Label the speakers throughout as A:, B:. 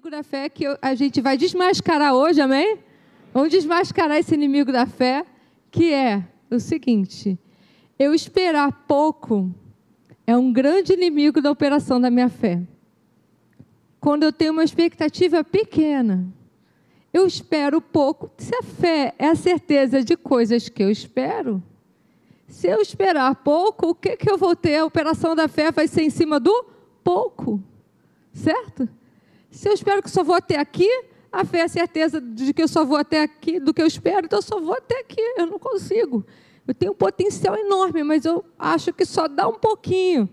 A: inimigo da fé que a gente vai desmascarar hoje, amém? Vamos desmascarar esse inimigo da fé, que é o seguinte: eu esperar pouco é um grande inimigo da operação da minha fé. Quando eu tenho uma expectativa pequena, eu espero pouco. Se a fé é a certeza de coisas que eu espero, se eu esperar pouco, o que, que eu vou ter? A operação da fé vai ser em cima do pouco, certo? Se eu espero que só vou até aqui, a fé é a certeza de que eu só vou até aqui, do que eu espero, então eu só vou até aqui, eu não consigo. Eu tenho um potencial enorme, mas eu acho que só dá um pouquinho.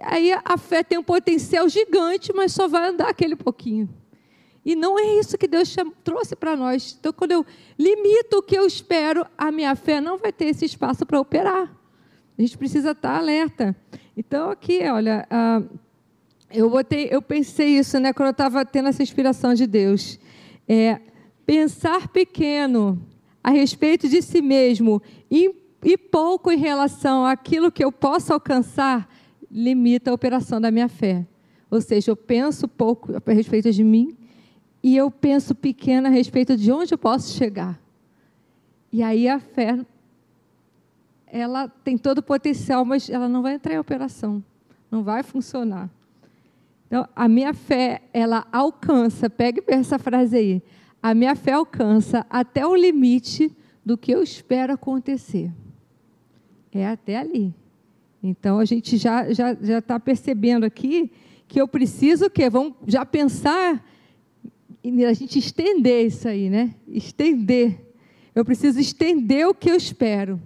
A: Aí a fé tem um potencial gigante, mas só vai andar aquele pouquinho. E não é isso que Deus trouxe para nós. Então, quando eu limito o que eu espero, a minha fé não vai ter esse espaço para operar. A gente precisa estar alerta. Então, aqui, olha, ah, eu, botei, eu pensei isso, né, quando eu estava tendo essa inspiração de Deus. É, pensar pequeno a respeito de si mesmo e, e pouco em relação àquilo que eu posso alcançar limita a operação da minha fé. Ou seja, eu penso pouco a respeito de mim e eu penso pequeno a respeito de onde eu posso chegar. E aí a fé, ela tem todo o potencial, mas ela não vai entrar em operação, não vai funcionar. Então, a minha fé, ela alcança, pegue essa frase aí, a minha fé alcança até o limite do que eu espero acontecer. É até ali. Então, a gente já está já, já tá percebendo aqui que eu preciso o quê? Vamos já pensar e a gente estender isso aí, né? Estender. Eu preciso estender o que eu espero.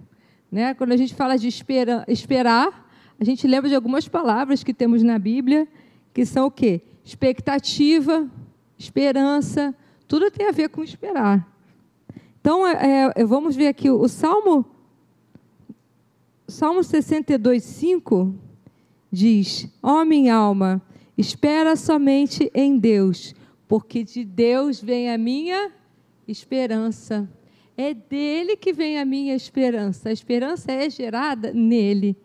A: Né? Quando a gente fala de espera, esperar, a gente lembra de algumas palavras que temos na Bíblia que são o quê? Expectativa, esperança, tudo tem a ver com esperar. Então, é, é, vamos ver aqui o Salmo, Salmo 62, 5 diz: Ó oh, minha alma, espera somente em Deus, porque de Deus vem a minha esperança. É dele que vem a minha esperança. A esperança é gerada nele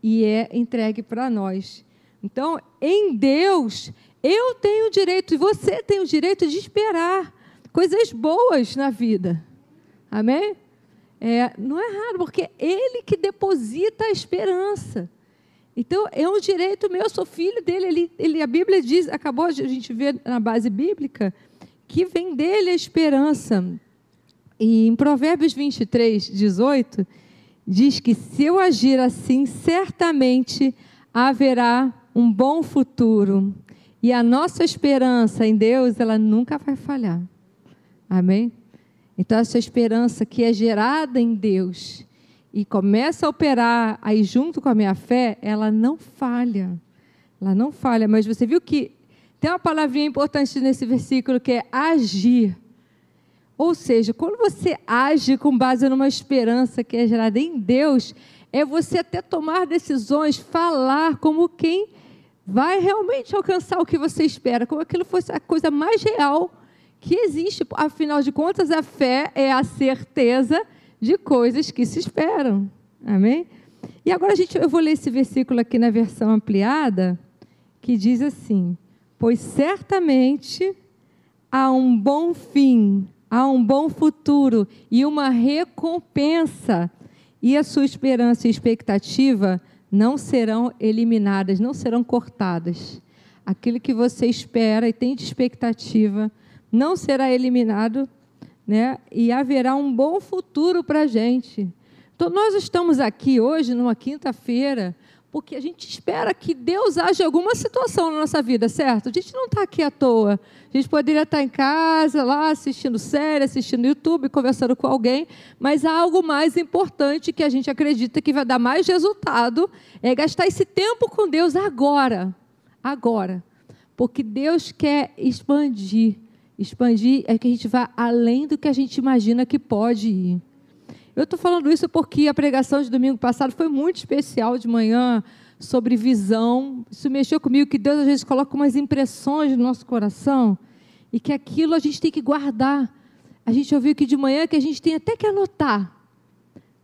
A: e é entregue para nós. Então, em Deus, eu tenho o direito e você tem o direito de esperar coisas boas na vida. Amém? É, não é raro, porque é Ele que deposita a esperança. Então, é um direito meu, eu sou filho dele. Ele, ele, a Bíblia diz, acabou de a gente ver na base bíblica, que vem dele a esperança. E em Provérbios 23, 18, diz que se eu agir assim, certamente haverá um bom futuro. E a nossa esperança em Deus, ela nunca vai falhar. Amém? Então, essa esperança que é gerada em Deus e começa a operar aí junto com a minha fé, ela não falha. Ela não falha. Mas você viu que tem uma palavrinha importante nesse versículo que é agir. Ou seja, quando você age com base numa esperança que é gerada em Deus, é você até tomar decisões, falar como quem vai realmente alcançar o que você espera, como aquilo fosse a coisa mais real que existe. Afinal de contas, a fé é a certeza de coisas que se esperam. Amém? E agora gente, eu vou ler esse versículo aqui na versão ampliada, que diz assim: Pois certamente há um bom fim, há um bom futuro e uma recompensa, e a sua esperança e expectativa não serão eliminadas, não serão cortadas. Aquilo que você espera e tem de expectativa não será eliminado, né? E haverá um bom futuro para a gente. Então, nós estamos aqui hoje, numa quinta-feira, porque a gente espera que Deus haja alguma situação na nossa vida, certo? A gente não está aqui à toa. A gente poderia estar em casa, lá assistindo série, assistindo YouTube, conversando com alguém, mas há algo mais importante que a gente acredita que vai dar mais resultado, é gastar esse tempo com Deus agora. Agora. Porque Deus quer expandir. Expandir é que a gente vá além do que a gente imagina que pode ir. Eu estou falando isso porque a pregação de domingo passado foi muito especial de manhã sobre visão. Isso mexeu comigo, que Deus às vezes coloca umas impressões no nosso coração e que aquilo a gente tem que guardar. A gente ouviu que de manhã que a gente tem até que anotar.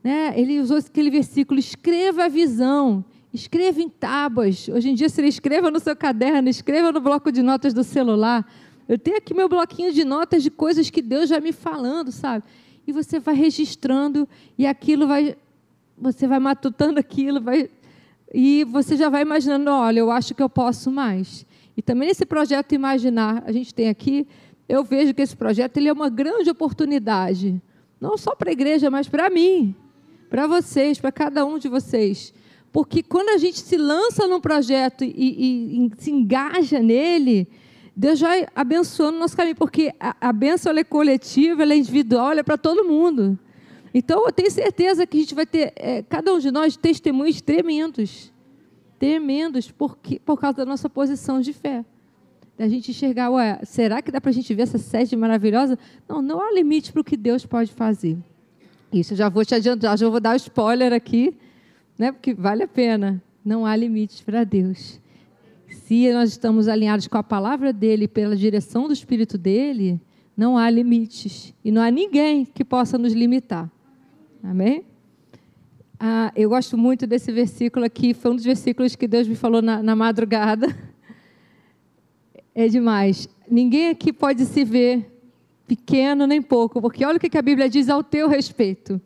A: Né? Ele usou aquele versículo: escreva a visão, escreva em tábuas. Hoje em dia, se escreva no seu caderno, escreva no bloco de notas do celular, Eu tenho aqui meu bloquinho de notas de coisas que Deus já me falando, sabe? E você vai registrando e aquilo vai você vai matutando aquilo, vai e você já vai imaginando, olha, eu acho que eu posso mais. E também nesse projeto Imaginar, a gente tem aqui, eu vejo que esse projeto ele é uma grande oportunidade, não só para a igreja, mas para mim, para vocês, para cada um de vocês. Porque quando a gente se lança num projeto e, e, e se engaja nele, Deus vai abençoando o nosso caminho, porque a, a bênção é coletiva, ela é individual, ela é para todo mundo. Então, eu tenho certeza que a gente vai ter, é, cada um de nós, testemunhos tremendos. Tremendos, porque, por causa da nossa posição de fé. Da gente enxergar, ué, será que dá para a gente ver essa sede maravilhosa? Não, não há limite para o que Deus pode fazer. Isso, eu já vou te adiantar, já vou dar spoiler aqui, né, porque vale a pena. Não há limites para Deus. Se nós estamos alinhados com a palavra dele, pela direção do Espírito dele, não há limites. E não há ninguém que possa nos limitar. Amém? Ah, eu gosto muito desse versículo aqui, foi um dos versículos que Deus me falou na, na madrugada. É demais. Ninguém aqui pode se ver pequeno nem pouco, porque olha o que a Bíblia diz ao teu respeito.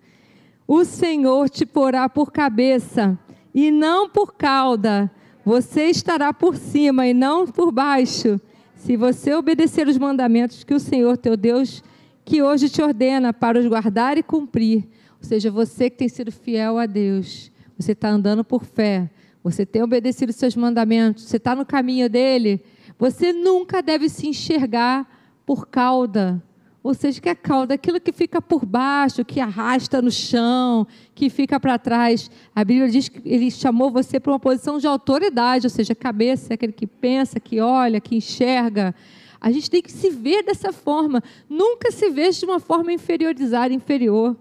A: O Senhor te porá por cabeça e não por cauda. Você estará por cima e não por baixo, se você obedecer os mandamentos que o Senhor teu Deus, que hoje te ordena para os guardar e cumprir. Ou seja, você que tem sido fiel a Deus, você está andando por fé, você tem obedecido os seus mandamentos, você está no caminho dele, você nunca deve se enxergar por cauda. Ou seja, que a cauda, aquilo que fica por baixo, que arrasta no chão, que fica para trás. A Bíblia diz que ele chamou você para uma posição de autoridade, ou seja, cabeça é aquele que pensa, que olha, que enxerga. A gente tem que se ver dessa forma. Nunca se veja de uma forma inferiorizada, inferior.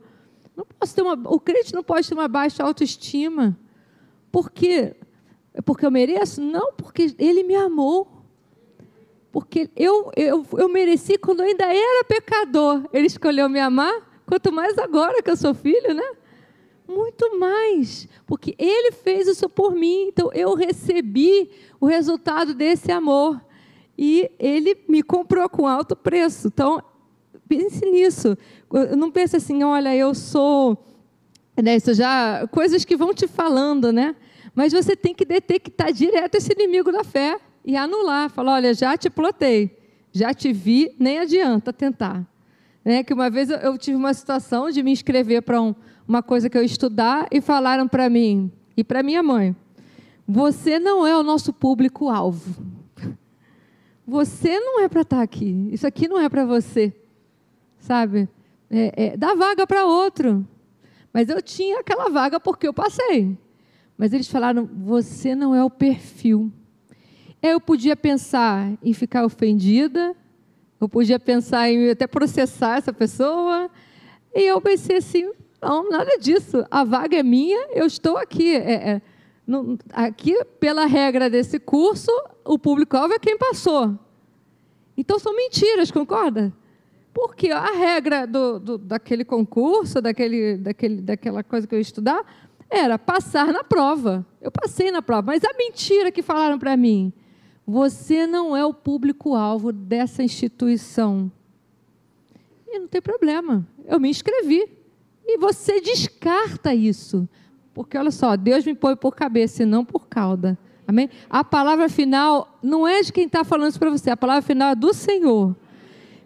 A: Não posso ter uma, o crente não pode ter uma baixa autoestima. Por quê? Porque eu mereço? Não, porque ele me amou. Porque eu, eu, eu mereci quando eu ainda era pecador. Ele escolheu me amar, quanto mais agora que eu sou filho, né? Muito mais, porque ele fez isso por mim, então eu recebi o resultado desse amor. E ele me comprou com alto preço. Então, pense nisso. Não pense assim, olha, eu sou. Né, isso já. Coisas que vão te falando, né? Mas você tem que detectar direto esse inimigo da fé e anular. Falar, olha, já te plotei, já te vi, nem adianta tentar. Né? Que uma vez eu, tive uma situação de me inscrever para um, uma coisa que eu estudar e falaram para mim e para minha mãe: você não é o nosso público-alvo. Você não é para estar tá aqui. Isso aqui não é para você sabe? É, é, dá vaga para outro. Mas eu tinha aquela vaga porque eu passei. Mas eles falaram: você não é o perfil. Eu podia pensar em ficar ofendida, eu podia pensar em até processar essa pessoa. E eu pensei assim: não, nada disso. A vaga é minha, eu estou aqui. É, é, no, aqui, pela regra desse curso, o público-alvo é quem passou. Então são mentiras, concorda? Porque a regra do, do, daquele concurso, daquele, daquele, daquela coisa que eu ia estudar, era passar na prova. Eu passei na prova, mas a mentira que falaram para mim, você não é o público-alvo dessa instituição. E não tem problema, eu me inscrevi. E você descarta isso. Porque olha só, Deus me põe por cabeça e não por cauda. Amém? A palavra final não é de quem está falando isso para você, a palavra final é do Senhor.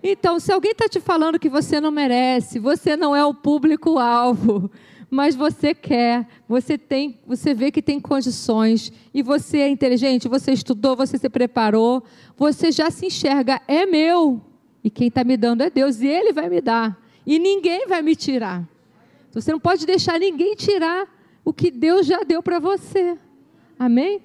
A: Então, se alguém está te falando que você não merece, você não é o público-alvo, mas você quer, você tem, você vê que tem condições e você é inteligente, você estudou, você se preparou, você já se enxerga, é meu. E quem está me dando é Deus, e Ele vai me dar. E ninguém vai me tirar. Então, você não pode deixar ninguém tirar o que Deus já deu para você. Amém?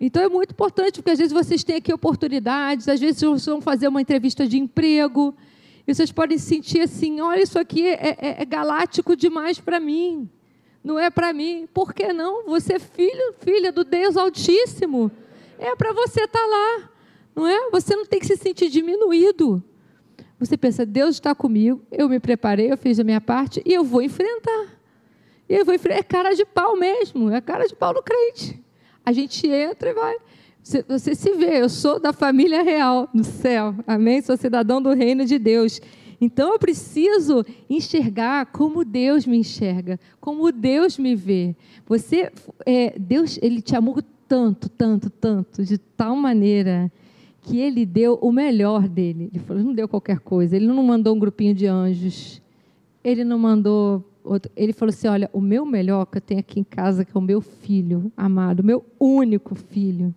A: Então é muito importante, porque às vezes vocês têm aqui oportunidades, às vezes vocês vão fazer uma entrevista de emprego, e vocês podem sentir assim: olha, isso aqui é, é, é galáctico demais para mim, não é para mim. Por que não? Você é filho, filha do Deus Altíssimo, é para você estar tá lá, não é? Você não tem que se sentir diminuído. Você pensa: Deus está comigo, eu me preparei, eu fiz a minha parte e eu vou enfrentar. E eu vou enfrentar. É cara de pau mesmo, é cara de pau no crente. A gente entra e vai. Você, se vê, eu sou da família real do céu, amém? Sou cidadão do reino de Deus. Então eu preciso enxergar como Deus me enxerga, como Deus me vê. Você, é, Deus, ele te amou tanto, tanto, tanto, de tal maneira que ele deu o melhor dele. Ele falou, não deu qualquer coisa. Ele não mandou um grupinho de anjos. Ele não mandou outro. Ele falou assim: olha, o meu melhor que eu tenho aqui em casa, que é o meu filho amado, o meu único filho.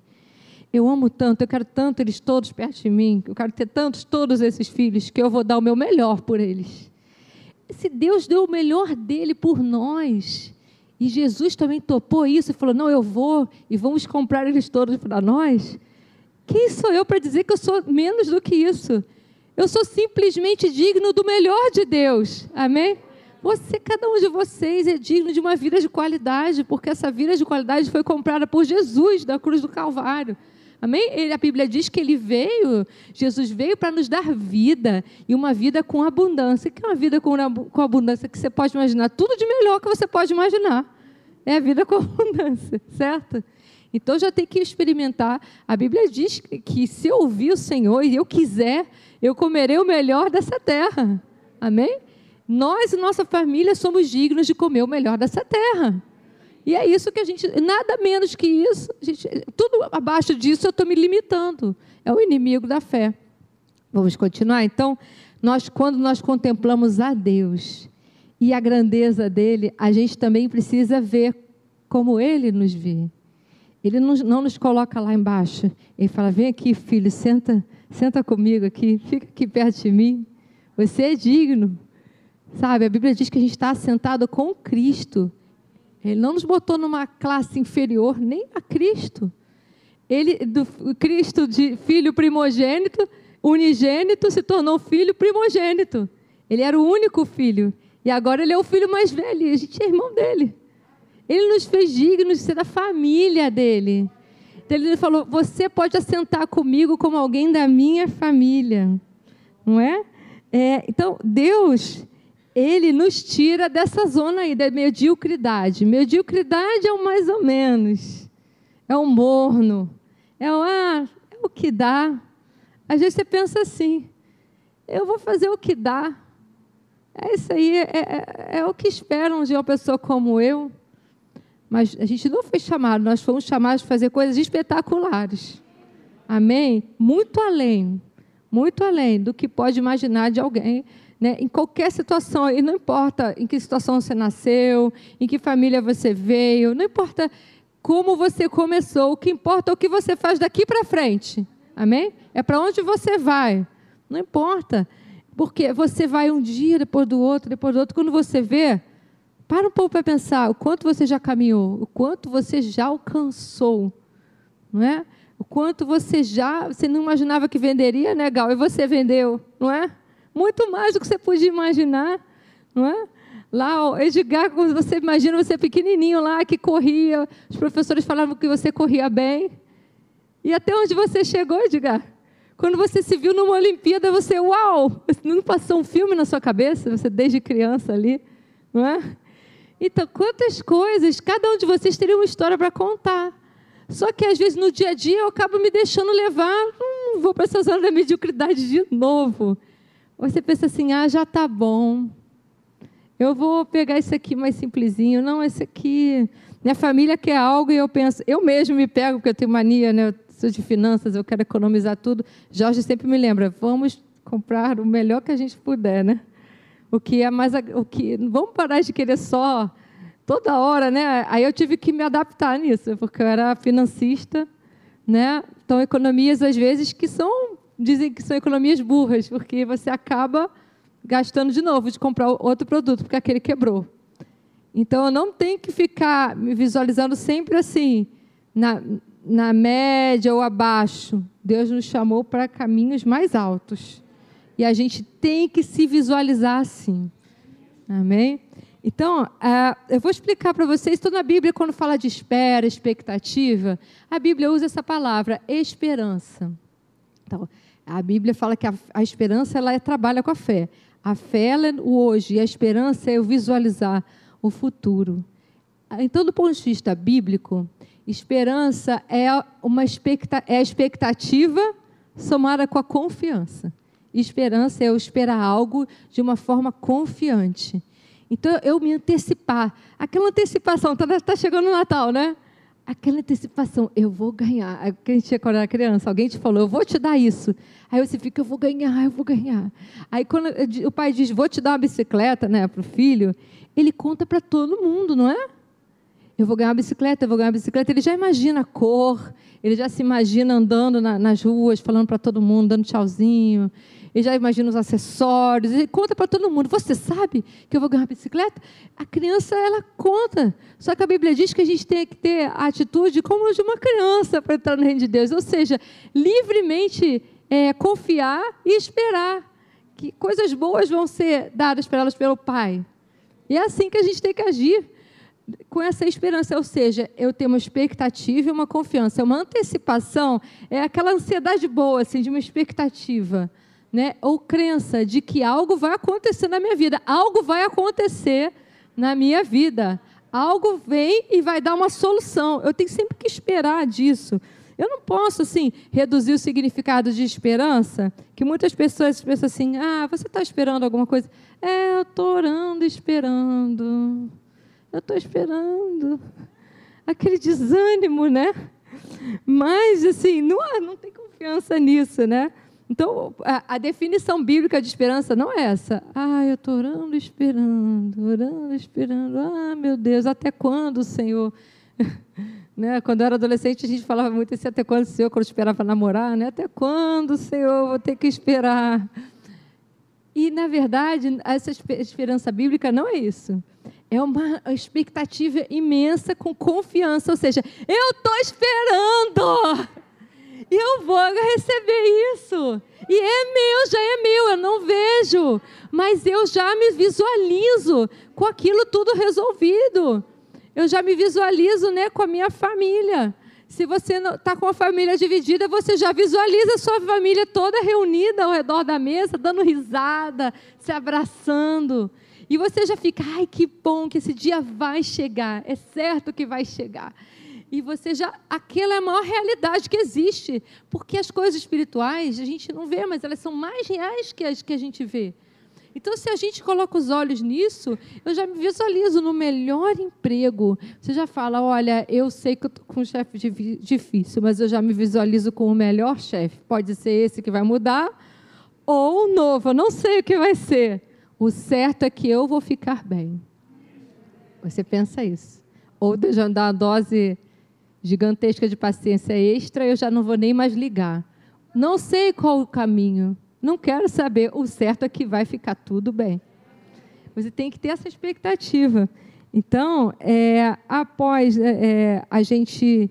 A: Eu amo tanto, eu quero tanto eles todos perto de mim, eu quero ter tantos, todos esses filhos, que eu vou dar o meu melhor por eles. Se Deus deu o melhor dele por nós, e Jesus também topou isso e falou: Não, eu vou e vamos comprar eles todos para nós. Quem sou eu para dizer que eu sou menos do que isso? Eu sou simplesmente digno do melhor de Deus. Amém? Você, cada um de vocês é digno de uma vida de qualidade, porque essa vida de qualidade foi comprada por Jesus da cruz do Calvário. Amém? Ele, a Bíblia diz que ele veio, Jesus veio para nos dar vida e uma vida com abundância. O que é uma vida com, com abundância? Que você pode imaginar tudo de melhor que você pode imaginar. É a vida com abundância, certo? Então já tem que experimentar. A Bíblia diz que se eu ouvir o Senhor e eu quiser, eu comerei o melhor dessa terra. Amém? Nós e nossa família somos dignos de comer o melhor dessa terra. E é isso que a gente, nada menos que isso, gente, tudo abaixo disso eu estou me limitando. É o inimigo da fé. Vamos continuar? Então, nós, quando nós contemplamos a Deus e a grandeza dele, a gente também precisa ver como ele nos vê. Ele não, não nos coloca lá embaixo. Ele fala: vem aqui, filho, senta, senta comigo aqui, fica aqui perto de mim. Você é digno. Sabe, a Bíblia diz que a gente está sentado com Cristo ele não nos botou numa classe inferior nem a Cristo. Ele, do Cristo de filho primogênito, unigênito, se tornou filho primogênito. Ele era o único filho. E agora ele é o filho mais velho. E a gente é irmão dele. Ele nos fez dignos de ser da família dele. Então ele falou: Você pode assentar comigo como alguém da minha família. Não é? é então, Deus ele nos tira dessa zona aí da mediocridade. Mediocridade é o mais ou menos, é o morno, é o, ah, é o que dá. Às vezes você pensa assim: eu vou fazer o que dá. É isso aí, é, é, é o que esperam de uma pessoa como eu. Mas a gente não foi chamado, nós fomos chamados para fazer coisas espetaculares. Amém? Muito além, muito além do que pode imaginar de alguém né, em qualquer situação, e não importa em que situação você nasceu, em que família você veio, não importa como você começou, o que importa é o que você faz daqui para frente. Amém? É para onde você vai. Não importa. Porque você vai um dia, depois do outro, depois do outro. Quando você vê, para um pouco para pensar o quanto você já caminhou, o quanto você já alcançou. Não é? O quanto você já, você não imaginava que venderia, né, Gal? E você vendeu, não é? Muito mais do que você podia imaginar, não é? Lá, Edgar, quando você imagina você pequenininho lá que corria, os professores falavam que você corria bem. E até onde você chegou, Edgar? Quando você se viu numa Olimpíada, você, uau! Não passou um filme na sua cabeça, você desde criança ali, não é? Então, quantas coisas, cada um de vocês teria uma história para contar. Só que às vezes no dia a dia eu acabo me deixando levar, hum, vou para essa zona da mediocridade de novo. Você pensa assim, ah, já está bom. Eu vou pegar esse aqui mais simplesinho. Não, esse aqui. Minha família quer algo e eu penso, eu mesmo me pego, porque eu tenho mania, né? Eu sou de finanças, eu quero economizar tudo. Jorge sempre me lembra, vamos comprar o melhor que a gente puder, né? O que é mais. O que, vamos parar de querer só toda hora, né? Aí eu tive que me adaptar nisso, porque eu era financista, né? Então, economias, às vezes, que são dizem que são economias burras, porque você acaba gastando de novo de comprar outro produto, porque aquele quebrou. Então, eu não tenho que ficar me visualizando sempre assim, na, na média ou abaixo. Deus nos chamou para caminhos mais altos. E a gente tem que se visualizar assim. Amém? Então, uh, eu vou explicar para vocês. Estou na Bíblia, quando fala de espera, expectativa, a Bíblia usa essa palavra, esperança. Então, a Bíblia fala que a, a esperança ela é, trabalha com a fé. A fé é o hoje e a esperança é o visualizar o futuro. Então, do ponto de vista bíblico, Esperança é uma expecta é a expectativa somada com a confiança. Esperança é eu esperar algo de uma forma confiante. Então, eu me antecipar. Aquela antecipação, está tá chegando o Natal, né? Aquela antecipação, eu vou ganhar. É a gente quando era criança, alguém te falou, eu vou te dar isso. Aí você fica, eu vou ganhar, eu vou ganhar. Aí quando o pai diz, vou te dar uma bicicleta né, para o filho, ele conta para todo mundo, não é? Eu vou ganhar uma bicicleta, eu vou ganhar uma bicicleta. Ele já imagina a cor, ele já se imagina andando na, nas ruas, falando para todo mundo, dando tchauzinho. Ele já imagina os acessórios, ele conta para todo mundo. Você sabe que eu vou ganhar uma bicicleta? A criança, ela conta. Só que a Bíblia diz que a gente tem que ter a atitude como de uma criança para entrar no reino de Deus. Ou seja, livremente é, confiar e esperar que coisas boas vão ser dadas para elas pelo Pai. E é assim que a gente tem que agir com essa esperança, ou seja, eu tenho uma expectativa e uma confiança, uma antecipação, é aquela ansiedade boa, assim, de uma expectativa, né? ou crença de que algo vai acontecer na minha vida, algo vai acontecer na minha vida, algo vem e vai dar uma solução, eu tenho sempre que esperar disso. Eu não posso, assim, reduzir o significado de esperança, que muitas pessoas pensam assim, ah, você está esperando alguma coisa? É, eu estou orando, esperando eu estou esperando. Aquele desânimo, né? Mas, assim, não, não tem confiança nisso, né? Então, a, a, definição bíblica de esperança não é essa. Ah, eu estou orando, esperando, orando, esperando. Ah, meu Deus, até quando, Senhor? né? Quando eu era adolescente, a gente falava muito assim, até quando, Senhor, quando eu esperava namorar, né? Até quando, Senhor, vou ter que esperar? E, na verdade, essa esperança bíblica não é isso. É uma expectativa imensa com confiança, ou seja, eu estou esperando, eu vou receber isso, e é meu, já é meu, eu não vejo, mas eu já me visualizo com aquilo tudo resolvido, eu já me visualizo né, com a minha família. Se você está com a família dividida, você já visualiza a sua família toda reunida ao redor da mesa, dando risada, se abraçando. E você já fica, ai, que bom que esse dia vai chegar, é certo que vai chegar. E você já, aquela é a maior realidade que existe, porque as coisas espirituais a gente não vê, mas elas são mais reais que as que a gente vê. Então, se a gente coloca os olhos nisso, eu já me visualizo no melhor emprego. Você já fala: olha, eu sei que eu estou com um chefe difícil, mas eu já me visualizo com o melhor chefe. Pode ser esse que vai mudar, ou o novo, eu não sei o que vai ser. O certo é que eu vou ficar bem. Você pensa isso. Ou de já dar uma dose gigantesca de paciência extra, eu já não vou nem mais ligar. Não sei qual o caminho. Não quero saber. O certo é que vai ficar tudo bem. Você tem que ter essa expectativa. Então, é, após é, é a gente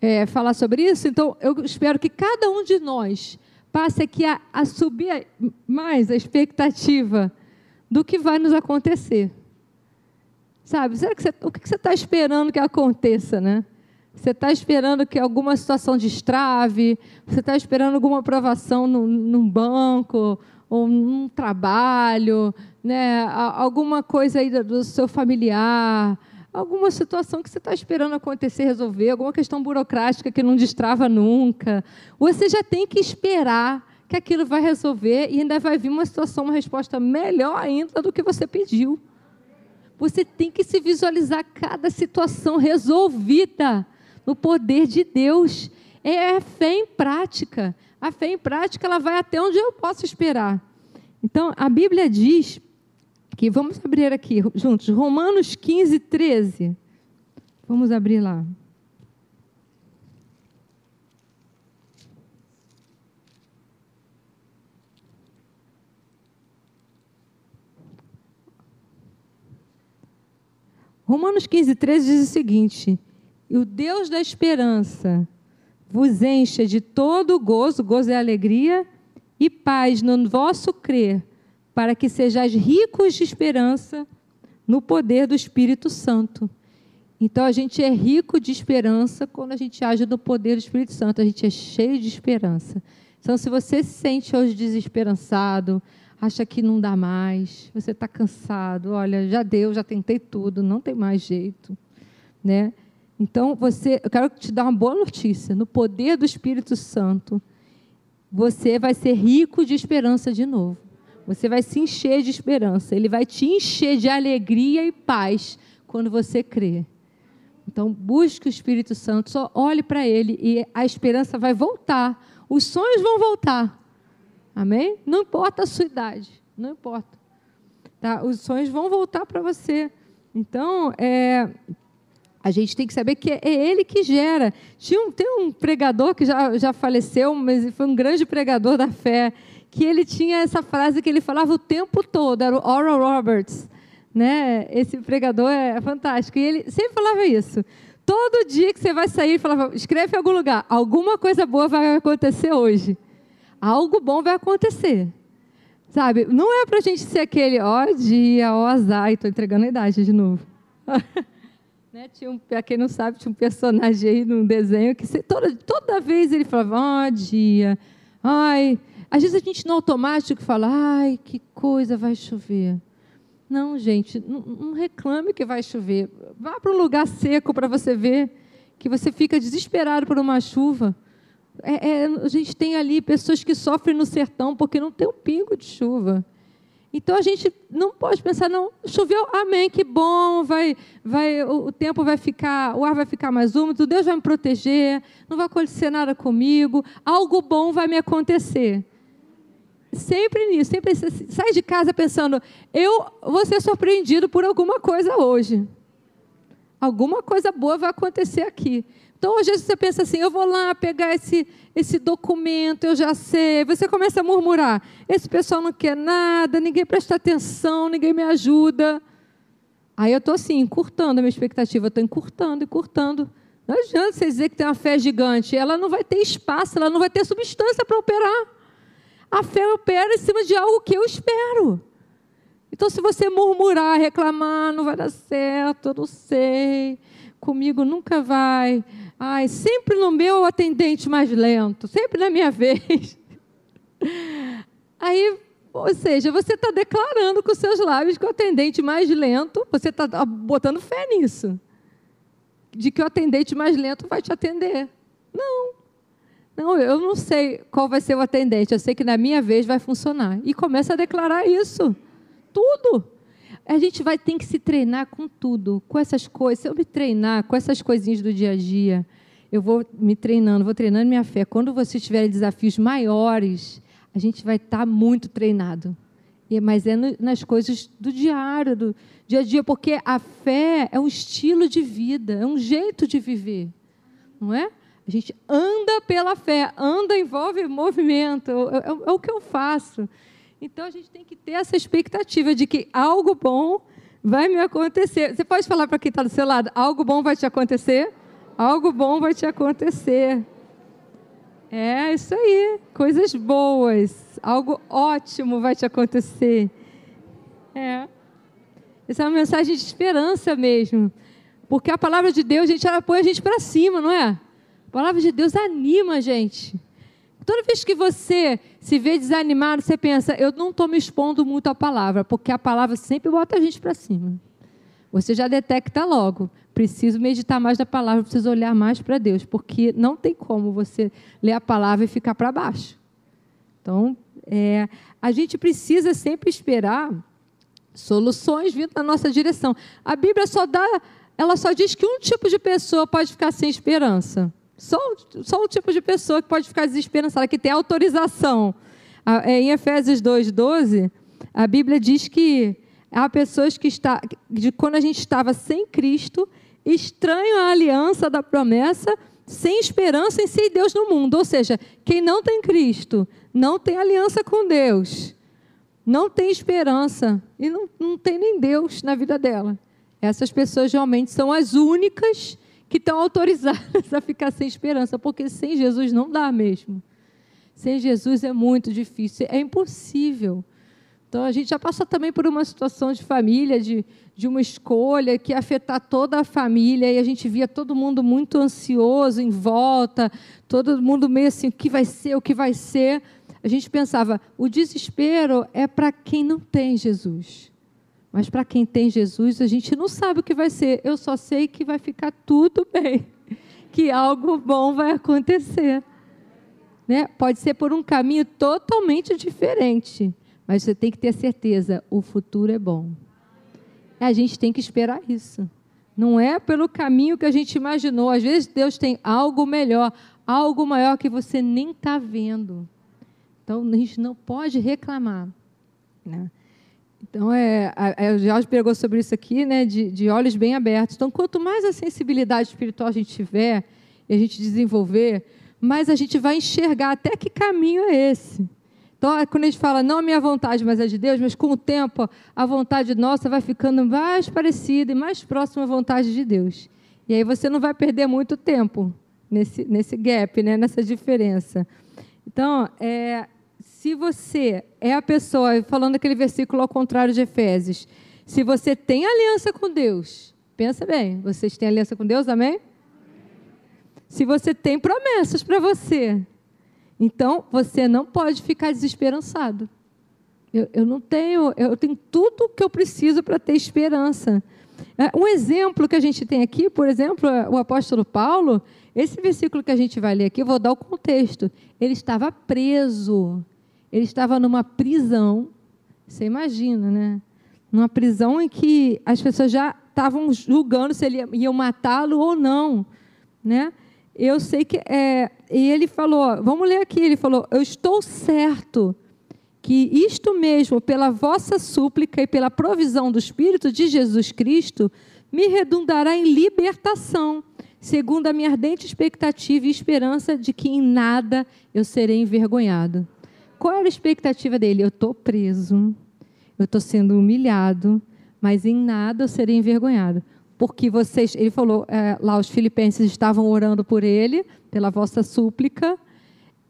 A: é, falar sobre isso, então eu espero que cada um de nós passe aqui a, a subir mais a expectativa do que vai nos acontecer. Sabe, será que você, o que você está esperando que aconteça, né? Você está esperando que alguma situação destrave, você está esperando alguma aprovação no, num banco, ou num trabalho, né? alguma coisa aí do seu familiar, alguma situação que você está esperando acontecer, resolver, alguma questão burocrática que não destrava nunca. Você já tem que esperar que aquilo vai resolver e ainda vai vir uma situação, uma resposta melhor ainda do que você pediu. Você tem que se visualizar cada situação resolvida no poder de Deus. É a fé em prática. A fé em prática ela vai até onde eu posso esperar. Então, a Bíblia diz que vamos abrir aqui juntos, Romanos 15, 13. Vamos abrir lá. Romanos 15, 13 diz o seguinte: E o Deus da esperança vos encha de todo gozo, gozo é alegria, e paz no vosso crer, para que sejais ricos de esperança no poder do Espírito Santo. Então a gente é rico de esperança quando a gente age no poder do Espírito Santo, a gente é cheio de esperança. Então, se você se sente hoje desesperançado, acha que não dá mais, você está cansado, olha, já deu, já tentei tudo, não tem mais jeito, né? Então, você, eu quero te dar uma boa notícia. No poder do Espírito Santo, você vai ser rico de esperança de novo. Você vai se encher de esperança. Ele vai te encher de alegria e paz quando você crê. Então, busque o Espírito Santo, só olhe para ele e a esperança vai voltar. Os sonhos vão voltar. Amém? Não importa a sua idade, não importa. Tá? Os sonhos vão voltar para você. Então, é, a gente tem que saber que é ele que gera. Tinha um, tem um pregador que já, já faleceu, mas foi um grande pregador da fé, que ele tinha essa frase que ele falava o tempo todo, era o Oral Roberts. Né? Esse pregador é fantástico. E ele sempre falava isso. Todo dia que você vai sair, falava: escreve em algum lugar, alguma coisa boa vai acontecer hoje. Algo bom vai acontecer. Sabe? Não é para a gente ser aquele, ó oh, dia, ó oh, azar, estou entregando a idade de novo. né? Tinha um, para quem não sabe, tinha um personagem aí num desenho que toda, toda vez ele falava, ó oh, dia, ai. Às vezes a gente no automático fala, ai, que coisa vai chover. Não, gente, não, não reclame que vai chover. Vá para um lugar seco para você ver que você fica desesperado por uma chuva. É, é, a gente tem ali pessoas que sofrem no sertão porque não tem um pingo de chuva. Então a gente não pode pensar, não, choveu, amém, que bom, vai, vai, o tempo vai ficar, o ar vai ficar mais úmido, Deus vai me proteger, não vai acontecer nada comigo, algo bom vai me acontecer sempre nisso, sempre sai de casa pensando, eu vou ser surpreendido por alguma coisa hoje. Alguma coisa boa vai acontecer aqui. Então, às vezes você pensa assim, eu vou lá pegar esse, esse documento, eu já sei. Você começa a murmurar, esse pessoal não quer nada, ninguém presta atenção, ninguém me ajuda. Aí eu estou assim, encurtando a minha expectativa, estou encurtando, encurtando. Não adianta você dizer que tem uma fé gigante, ela não vai ter espaço, ela não vai ter substância para operar. A fé opera em cima de algo que eu espero. Então, se você murmurar, reclamar, não vai dar certo, eu não sei, comigo nunca vai. Ai, sempre no meu atendente mais lento, sempre na minha vez. Aí, ou seja, você está declarando com seus lábios que o atendente mais lento, você está botando fé nisso. De que o atendente mais lento vai te atender. Não. Não, eu não sei qual vai ser o atendente, eu sei que na minha vez vai funcionar. E começa a declarar isso. Tudo. A gente vai ter que se treinar com tudo, com essas coisas. Se eu me treinar com essas coisinhas do dia a dia, eu vou me treinando, vou treinando minha fé. Quando você tiver desafios maiores, a gente vai estar muito treinado. Mas é nas coisas do diário, do dia a dia, porque a fé é um estilo de vida, é um jeito de viver, não é? A gente anda pela fé, anda envolve movimento, é, é, é, o que eu faço. Então a gente tem que ter essa expectativa de que algo bom vai me acontecer. Você pode falar para quem está do seu lado: algo bom vai te acontecer? Algo bom vai te acontecer. É isso aí, coisas boas, algo ótimo vai te acontecer. É. Essa é uma mensagem de esperança mesmo. Porque a palavra de Deus, gente, ela põe a gente para cima, não é? A palavra de Deus anima a gente. Toda vez que você se vê desanimado, você pensa, eu não estou me expondo muito à palavra, porque a palavra sempre bota a gente para cima. Você já detecta logo. Preciso meditar mais na palavra, preciso olhar mais para Deus, porque não tem como você ler a palavra e ficar para baixo. Então, é, a gente precisa sempre esperar soluções vindo na nossa direção. A Bíblia só dá, ela só diz que um tipo de pessoa pode ficar sem esperança. Só, só o tipo de pessoa que pode ficar desesperançada, que tem autorização. É, em Efésios 2,12, a Bíblia diz que há pessoas que está, de quando a gente estava sem Cristo, estranham a aliança da promessa, sem esperança em si Deus no mundo. Ou seja, quem não tem Cristo, não tem aliança com Deus, não tem esperança e não, não tem nem Deus na vida dela. Essas pessoas realmente são as únicas que estão autorizadas a ficar sem esperança, porque sem Jesus não dá mesmo. Sem Jesus é muito difícil, é impossível. Então a gente já passou também por uma situação de família, de, de uma escolha que afetar toda a família, e a gente via todo mundo muito ansioso em volta, todo mundo meio assim, o que vai ser, o que vai ser. A gente pensava, o desespero é para quem não tem Jesus. Mas para quem tem Jesus, a gente não sabe o que vai ser. Eu só sei que vai ficar tudo bem, que algo bom vai acontecer. Né? Pode ser por um caminho totalmente diferente, mas você tem que ter certeza: o futuro é bom. A gente tem que esperar isso. Não é pelo caminho que a gente imaginou. Às vezes Deus tem algo melhor, algo maior que você nem está vendo. Então a gente não pode reclamar. Né? Então, é, a, a Jorge pregou sobre isso aqui, né, de, de olhos bem abertos. Então, quanto mais a sensibilidade espiritual a gente tiver e a gente desenvolver, mas a gente vai enxergar até que caminho é esse. Então, é quando a gente fala, não a minha vontade, mas a de Deus, mas com o tempo a vontade nossa vai ficando mais parecida e mais próxima à vontade de Deus. E aí você não vai perder muito tempo nesse, nesse gap, né, nessa diferença. Então, é, se você é a pessoa, falando aquele versículo ao contrário de Efésios, se você tem aliança com Deus, pensa bem, vocês têm aliança com Deus, amém? se você tem promessas para você. Então, você não pode ficar desesperançado. Eu, eu, não tenho, eu tenho tudo que eu preciso para ter esperança. É, um exemplo que a gente tem aqui, por exemplo, é o apóstolo Paulo, esse versículo que a gente vai ler aqui, eu vou dar o contexto. Ele estava preso, ele estava numa prisão, você imagina, né? Numa prisão em que as pessoas já estavam julgando se ele iam matá-lo ou não, né? eu sei que é, e ele falou, vamos ler aqui, ele falou, eu estou certo que isto mesmo, pela vossa súplica e pela provisão do Espírito de Jesus Cristo, me redundará em libertação, segundo a minha ardente expectativa e esperança de que em nada eu serei envergonhado. Qual era a expectativa dele? Eu estou preso, eu estou sendo humilhado, mas em nada eu serei envergonhado porque vocês, ele falou, é, lá os filipenses estavam orando por ele, pela vossa súplica,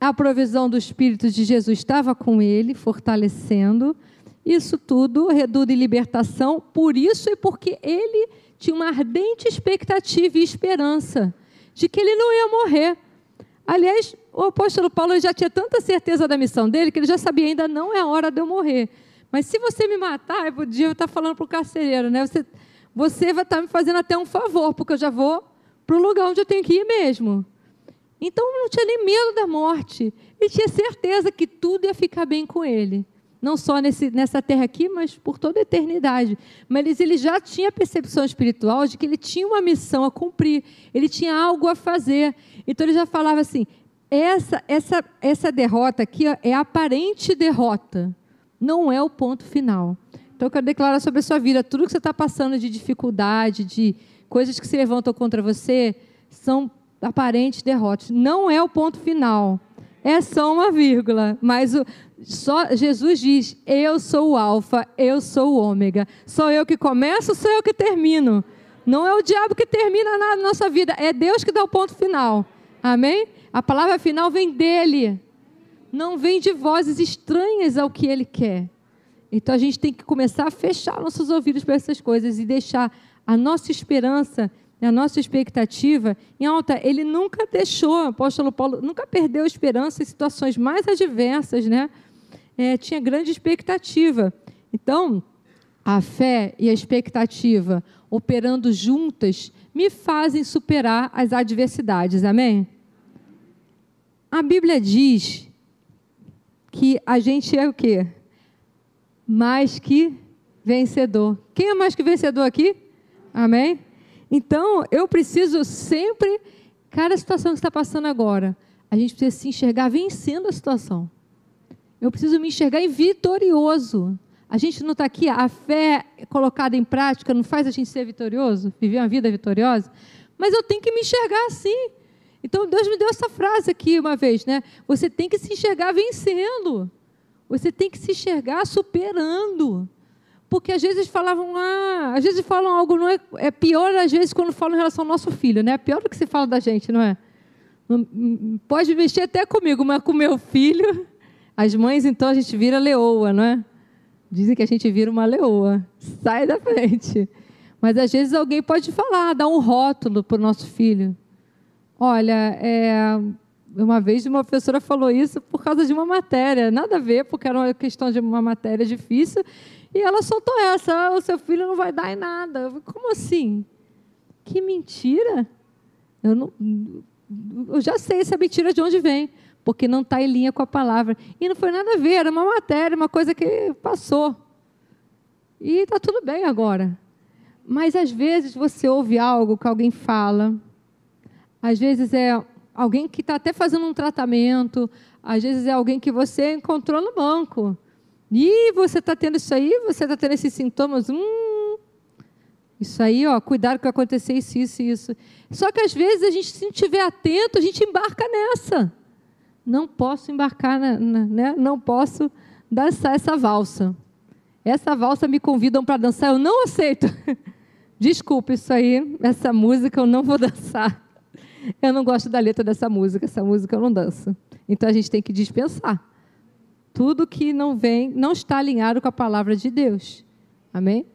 A: a provisão do Espírito de Jesus estava com ele, fortalecendo. Isso tudo reduz em libertação, por isso e porque ele tinha uma ardente expectativa e esperança de que ele não ia morrer. Aliás, o apóstolo Paulo já tinha tanta certeza da missão dele que ele já sabia ainda não é a hora de eu morrer. Mas se você me matar, eu podia estar falando para o carcereiro, né? Você você vai estar me fazendo até um favor, porque eu já vou para o lugar onde eu tenho que ir mesmo. Então não tinha nem medo da morte. Ele tinha certeza que tudo ia ficar bem com ele. Não só nesse, nessa terra aqui, mas por toda a eternidade. Mas ele já tinha percepção espiritual de que ele tinha uma missão a cumprir, ele tinha algo a fazer. Então ele já falava assim: essa, essa, essa derrota aqui é aparente derrota, não é o ponto final. Então eu quero declarar sobre a sua vida, tudo que você está passando de dificuldade, de coisas que se levantam contra você, são aparentes derrotas. Não é o ponto final. É só uma vírgula. Mas o, só Jesus diz: Eu sou o Alfa, eu sou o Ômega. Sou eu que começo, sou eu que termino. Não é o diabo que termina na nossa vida, é Deus que dá o ponto final. Amém? A palavra final vem dele. Não vem de vozes estranhas ao que ele quer. Então a gente tem que começar a fechar nossos ouvidos para essas coisas e deixar a nossa esperança, a nossa expectativa em alta. Ele nunca deixou, o apóstolo Paulo nunca perdeu esperança em situações mais adversas, né? É, tinha grande expectativa. Então, a fé e a expectativa operando juntas me fazem superar as adversidades. Amém? A Bíblia diz que a gente é o quê? mais que vencedor. Quem é mais que vencedor aqui? Amém? Então, eu preciso sempre, cada situação que está passando agora, a gente precisa se enxergar vencendo a situação. Eu preciso me enxergar em vitorioso. A gente não está aqui, a fé colocada em prática não faz a gente ser vitorioso, viver uma vida vitoriosa, mas eu tenho que me enxergar assim. Então Deus me deu essa frase aqui uma vez, né? Você tem que se enxergar vencendo. Você tem que se enxergar superando. Porque às vezes falavam, ah, às vezes falam algo, não é, é pior às vezes quando falam em relação ao nosso filho, né? É pior do que se fala da gente, não é? Pode mexer até comigo, mas com meu filho, as mães então a gente vira leoa, não é? Dizem que a gente vira uma leoa. Sai da frente. Mas às vezes alguém pode falar, dar um rótulo para o nosso filho. Olha, é, uma vez uma professora falou isso por causa de uma matéria, nada a ver, porque era uma questão de uma matéria difícil, e ela soltou essa: ah, o seu filho não vai dar em nada. Eu falei, Como assim? Que mentira! Eu, não, eu já sei essa mentira de onde vem, porque não está em linha com a palavra. E não foi nada a ver, era uma matéria, uma coisa que passou. E está tudo bem agora. Mas às vezes você ouve algo que alguém fala, às vezes é alguém que está até fazendo um tratamento, às vezes é alguém que você encontrou no banco. E você está tendo isso aí, você está tendo esses sintomas. Hum, isso aí, ó, cuidado que vai acontecer isso, isso, isso. Só que às vezes a gente, se não estiver atento, a gente embarca nessa. Não posso embarcar, na, na, né? não posso dançar essa valsa. Essa valsa me convidam para dançar, eu não aceito. Desculpa, isso aí, essa música eu não vou dançar. Eu não gosto da letra dessa música, essa música eu não danço. Então a gente tem que dispensar. Tudo que não vem, não está alinhado com a palavra de Deus. Amém?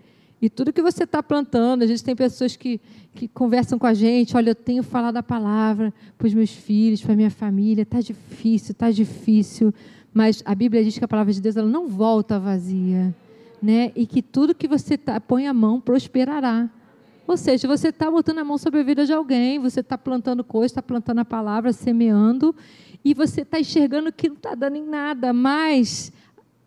A: E tudo que você está plantando, a gente tem pessoas que, que conversam com a gente, olha, eu tenho falado a palavra para os meus filhos, para a minha família, está difícil, está difícil, mas a Bíblia diz que a palavra de Deus ela não volta vazia, né? E que tudo que você tá, põe a mão prosperará. Ou seja, você está botando a mão sobre a vida de alguém, você está plantando coisas, está plantando a palavra, semeando, e você está enxergando que não está dando em nada, mas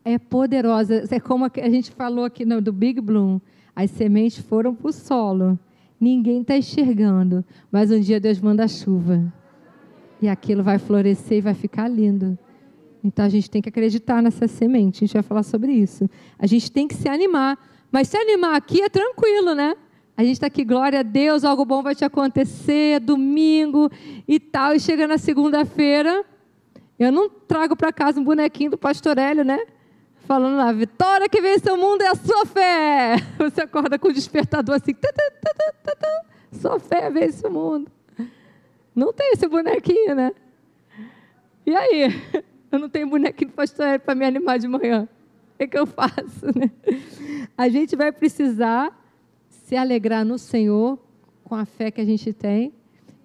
A: é poderosa. É como a gente falou aqui do Big Bloom: as sementes foram para o solo, ninguém está enxergando, mas um dia Deus manda chuva, e aquilo vai florescer e vai ficar lindo. Então a gente tem que acreditar nessa semente, a gente vai falar sobre isso. A gente tem que se animar, mas se animar aqui é tranquilo, né? A gente está aqui, glória a Deus, algo bom vai te acontecer, domingo e tal. E chega na segunda-feira, eu não trago para casa um bonequinho do pastor Hélio, né? Falando lá, vitória que vence o mundo é a sua fé. Você acorda com o despertador assim, tá, tá, tá, sua fé vence o mundo. Não tem esse bonequinho, né? E aí? Eu não tenho bonequinho pastor Hélio para me animar de manhã. O que, que eu faço, né? A gente vai precisar se alegrar no Senhor com a fé que a gente tem.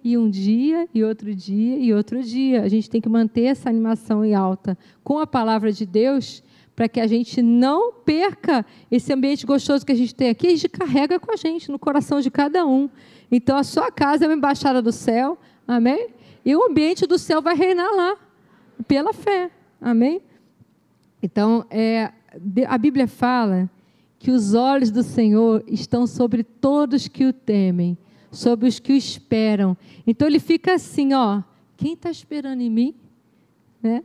A: E um dia, e outro dia, e outro dia. A gente tem que manter essa animação em alta com a palavra de Deus, para que a gente não perca esse ambiente gostoso que a gente tem aqui. A gente carrega com a gente, no coração de cada um. Então, a sua casa é uma embaixada do céu, amém? E o ambiente do céu vai reinar lá, pela fé, amém? Então, é, a Bíblia fala que os olhos do Senhor estão sobre todos que o temem, sobre os que o esperam. Então ele fica assim, ó, quem está esperando em mim? Né?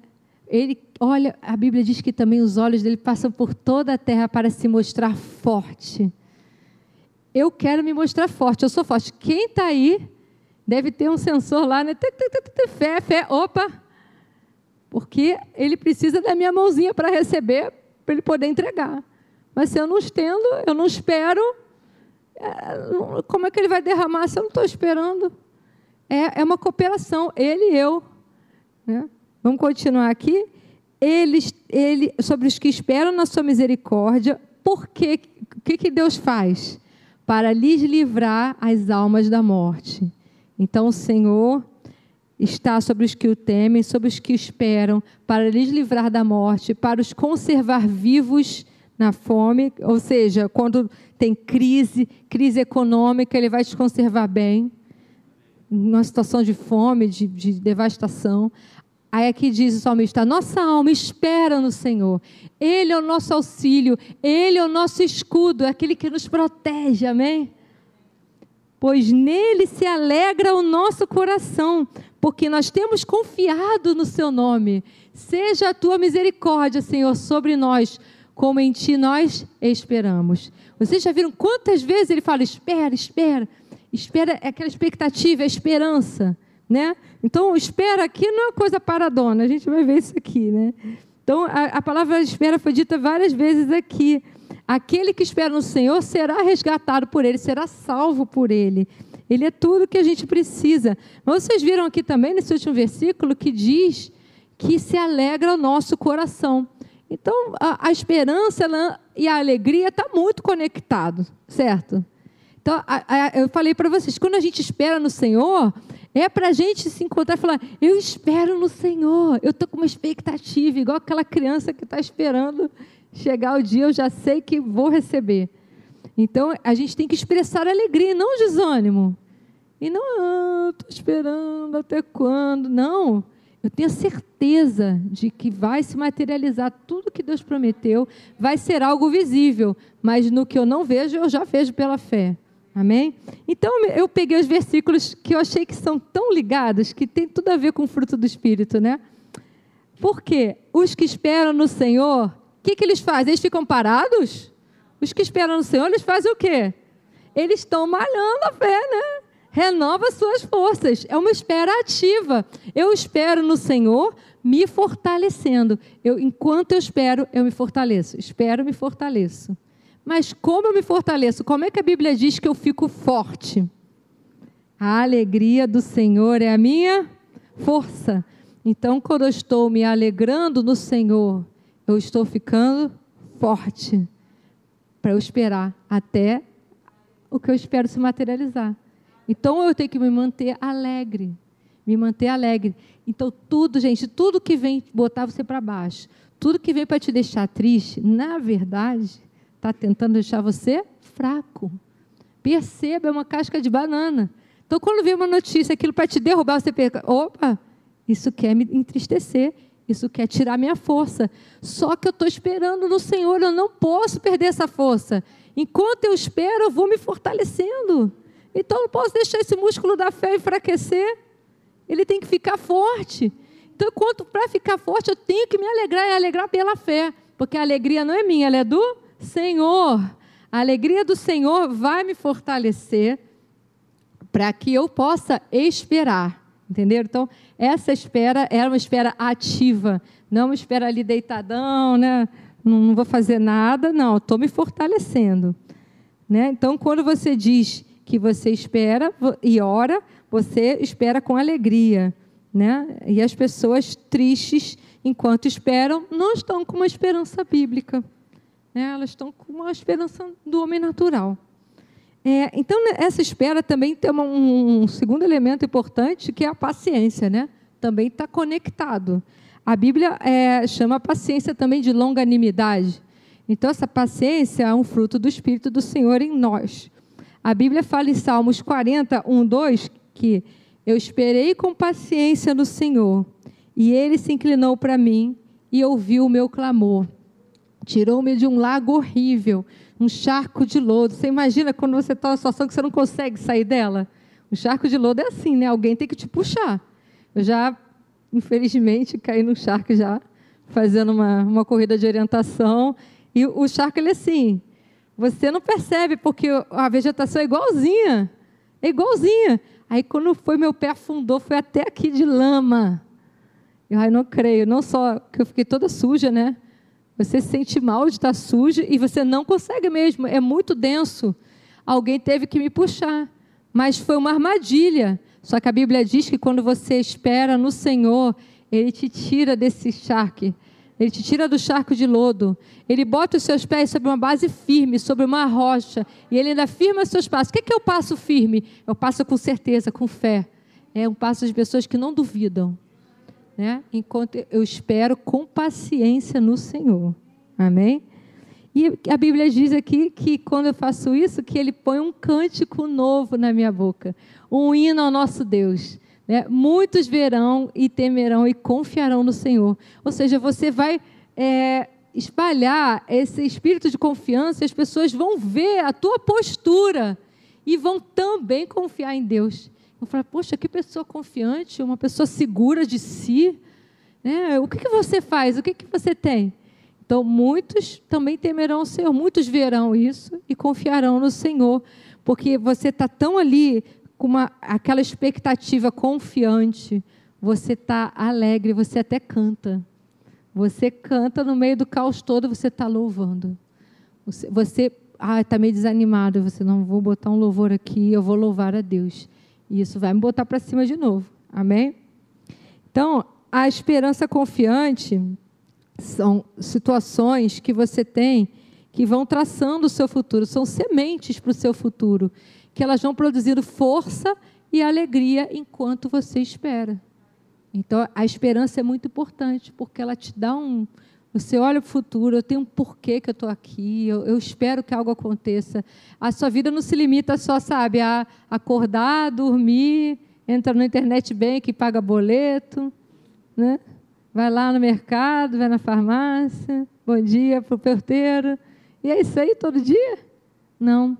A: Ele, olha, a Bíblia diz que também os olhos dele passam por toda a terra para se mostrar forte. Eu quero me mostrar forte, eu sou forte. Quem está aí deve ter um sensor lá, né? Fé, fé, opa! Porque ele precisa da minha mãozinha para receber, para ele poder entregar. Mas se eu não estendo, eu não espero, é, como é que ele vai derramar se eu não estou esperando? É, é uma cooperação, ele e eu. Né? Vamos continuar aqui. Eles, ele, sobre os que esperam na sua misericórdia, por quê? O que, que Deus faz? Para lhes livrar as almas da morte. Então o Senhor está sobre os que o temem, sobre os que esperam, para lhes livrar da morte, para os conservar vivos na fome, ou seja, quando tem crise, crise econômica, ele vai te conservar bem, numa situação de fome, de, de devastação. Aí aqui diz o salmista: nossa alma espera no Senhor, Ele é o nosso auxílio, Ele é o nosso escudo, é aquele que nos protege, amém? Pois nele se alegra o nosso coração, porque nós temos confiado no Seu nome. Seja a tua misericórdia, Senhor, sobre nós como em ti nós esperamos. Vocês já viram quantas vezes ele fala: espera, espera, espera, é aquela expectativa, é a esperança, né? Então, espera aqui não é coisa paradona, a gente vai ver isso aqui, né? Então, a, a palavra espera foi dita várias vezes aqui. Aquele que espera no Senhor será resgatado por Ele, será salvo por Ele. Ele é tudo que a gente precisa. Mas vocês viram aqui também, nesse último versículo, que diz que se alegra o nosso coração. Então, a, a esperança ela, e a alegria estão tá muito conectados, certo? Então, a, a, eu falei para vocês, quando a gente espera no Senhor, É para a gente se encontrar e falar: eu espero no Senhor, eu estou com uma expectativa, igual aquela criança que está esperando chegar o dia, eu já sei que vou receber. Então a gente tem que expressar alegria, não desânimo. E não, estou ah, esperando até quando? Não. Eu tenho certeza de que vai se materializar tudo que Deus prometeu, vai ser algo visível, mas no que eu não vejo, eu já vejo pela fé. Amém? Então eu peguei os versículos que eu achei que são tão ligados, que tem tudo a ver com o fruto do Espírito, né? Porque os que esperam no Senhor, o que, que eles fazem? Eles ficam parados? Os que esperam no Senhor, eles fazem o quê? Eles estão malhando a fé, né? renova suas forças. É uma espera ativa. Eu espero no Senhor me fortalecendo. Eu, enquanto eu espero, eu me fortaleço. Espero, me fortaleço. Mas como eu me fortaleço? Como é que a Bíblia diz que eu fico forte? A alegria do Senhor é a minha força. Então, quando eu estou me alegrando no Senhor, eu estou ficando forte para eu esperar até o que eu espero se materializar. Então eu tenho que me manter alegre. Me manter alegre. Então, tudo, gente, tudo que vem botar você para baixo, tudo que vem para te deixar triste, na verdade, está tentando deixar você fraco. Perceba, é uma casca de banana. Então, quando vem uma notícia, aquilo para te derrubar, você pensa: opa, isso quer me entristecer, isso quer tirar minha força. Só que eu estou esperando no Senhor, eu não posso perder essa força. Enquanto eu espero, eu vou me fortalecendo. Então não posso deixar esse músculo da fé enfraquecer. Ele tem que ficar forte. Então, quanto para ficar forte, eu tenho que me alegrar e alegrar pela fé, porque a alegria não é minha, ela é do Senhor. A alegria do Senhor vai me fortalecer para que eu possa esperar. Entenderam? Então, essa espera é uma espera ativa, não uma espera ali deitadão, né? Não, não vou fazer nada, não, estou me fortalecendo. Né? Então, quando você diz que você espera e ora, você espera com alegria. Né? E as pessoas tristes, enquanto esperam, não estão com uma esperança bíblica. Né? Elas estão com uma esperança do homem natural. É, então, essa espera também tem um, um, segundo elemento importante, que é a paciência. Né? Também está conectado. A Bíblia é, chama a paciência também de longanimidade. Então, essa paciência é um fruto do Espírito do Senhor em nós. A Bíblia fala em Salmos 40, 1, 2, que eu esperei com paciência no Senhor, e ele se inclinou para mim e ouviu o meu clamor. Tirou-me de um lago horrível, um charco de lodo. Você imagina quando você está numa situação que você não consegue sair dela? Um charco de lodo é assim, né? Alguém tem que te puxar. Eu já, infelizmente, caí no charco já, fazendo uma, uma corrida de orientação. E o charco, ele é assim, você não percebe, porque a vegetação é igualzinha. É igualzinha. Aí quando foi, meu pé afundou, foi até aqui de lama. Eu ai, não creio. Não só que eu fiquei toda suja, né? Você se sente mal de estar suja e você não consegue mesmo. É muito denso. Alguém teve que me puxar. Mas foi uma armadilha. Só que a Bíblia diz que quando você espera no Senhor, Ele te tira desse charque ele te tira do charco de lodo. Ele bota os seus pés sobre uma base firme, sobre uma rocha. E ele ainda firma os seus passos. O que é, o passo firme? Eu passo com certeza, com fé. É um passo de pessoas que não duvidam. Né? Enquanto eu espero com paciência no Senhor. Amém? E a Bíblia diz aqui que quando eu faço isso, que ele põe um cântico novo na minha boca. Um hino ao nosso Deus. Né? Muitos verão e temerão e confiarão no Senhor. Ou seja, você vai é, espalhar esse espírito de confiança e as pessoas vão ver a tua postura e vão também confiar em Deus. Vão falar, poxa, que pessoa confiante, uma pessoa segura de si. Né? O que, que você faz? O que, que você tem? Então, muitos também temerão o Senhor, muitos verão isso e confiarão no Senhor, porque você está tão ali com uma, aquela expectativa confiante, você está alegre, você até canta. Você canta no meio do caos todo, você está louvando. Você, você ah, está meio desanimado, você não vou botar um louvor aqui, eu vou louvar a Deus. E isso vai me botar para cima de novo. Amém? Então, a esperança confiante são situações que você tem que vão traçando o seu futuro, são sementes para o seu futuro que elas vão produzindo força e alegria enquanto você espera. Então, a esperança é muito importante, porque ela te dá um. Você olha o futuro, eu tenho um porquê que eu estou aqui, eu, eu, espero que algo aconteça. A sua vida não se limita só, sabe, a acordar, dormir, entra na internet que paga boleto, né? vai lá no mercado, vai na farmácia, bom dia para o porteiro. E é isso aí todo dia? Não.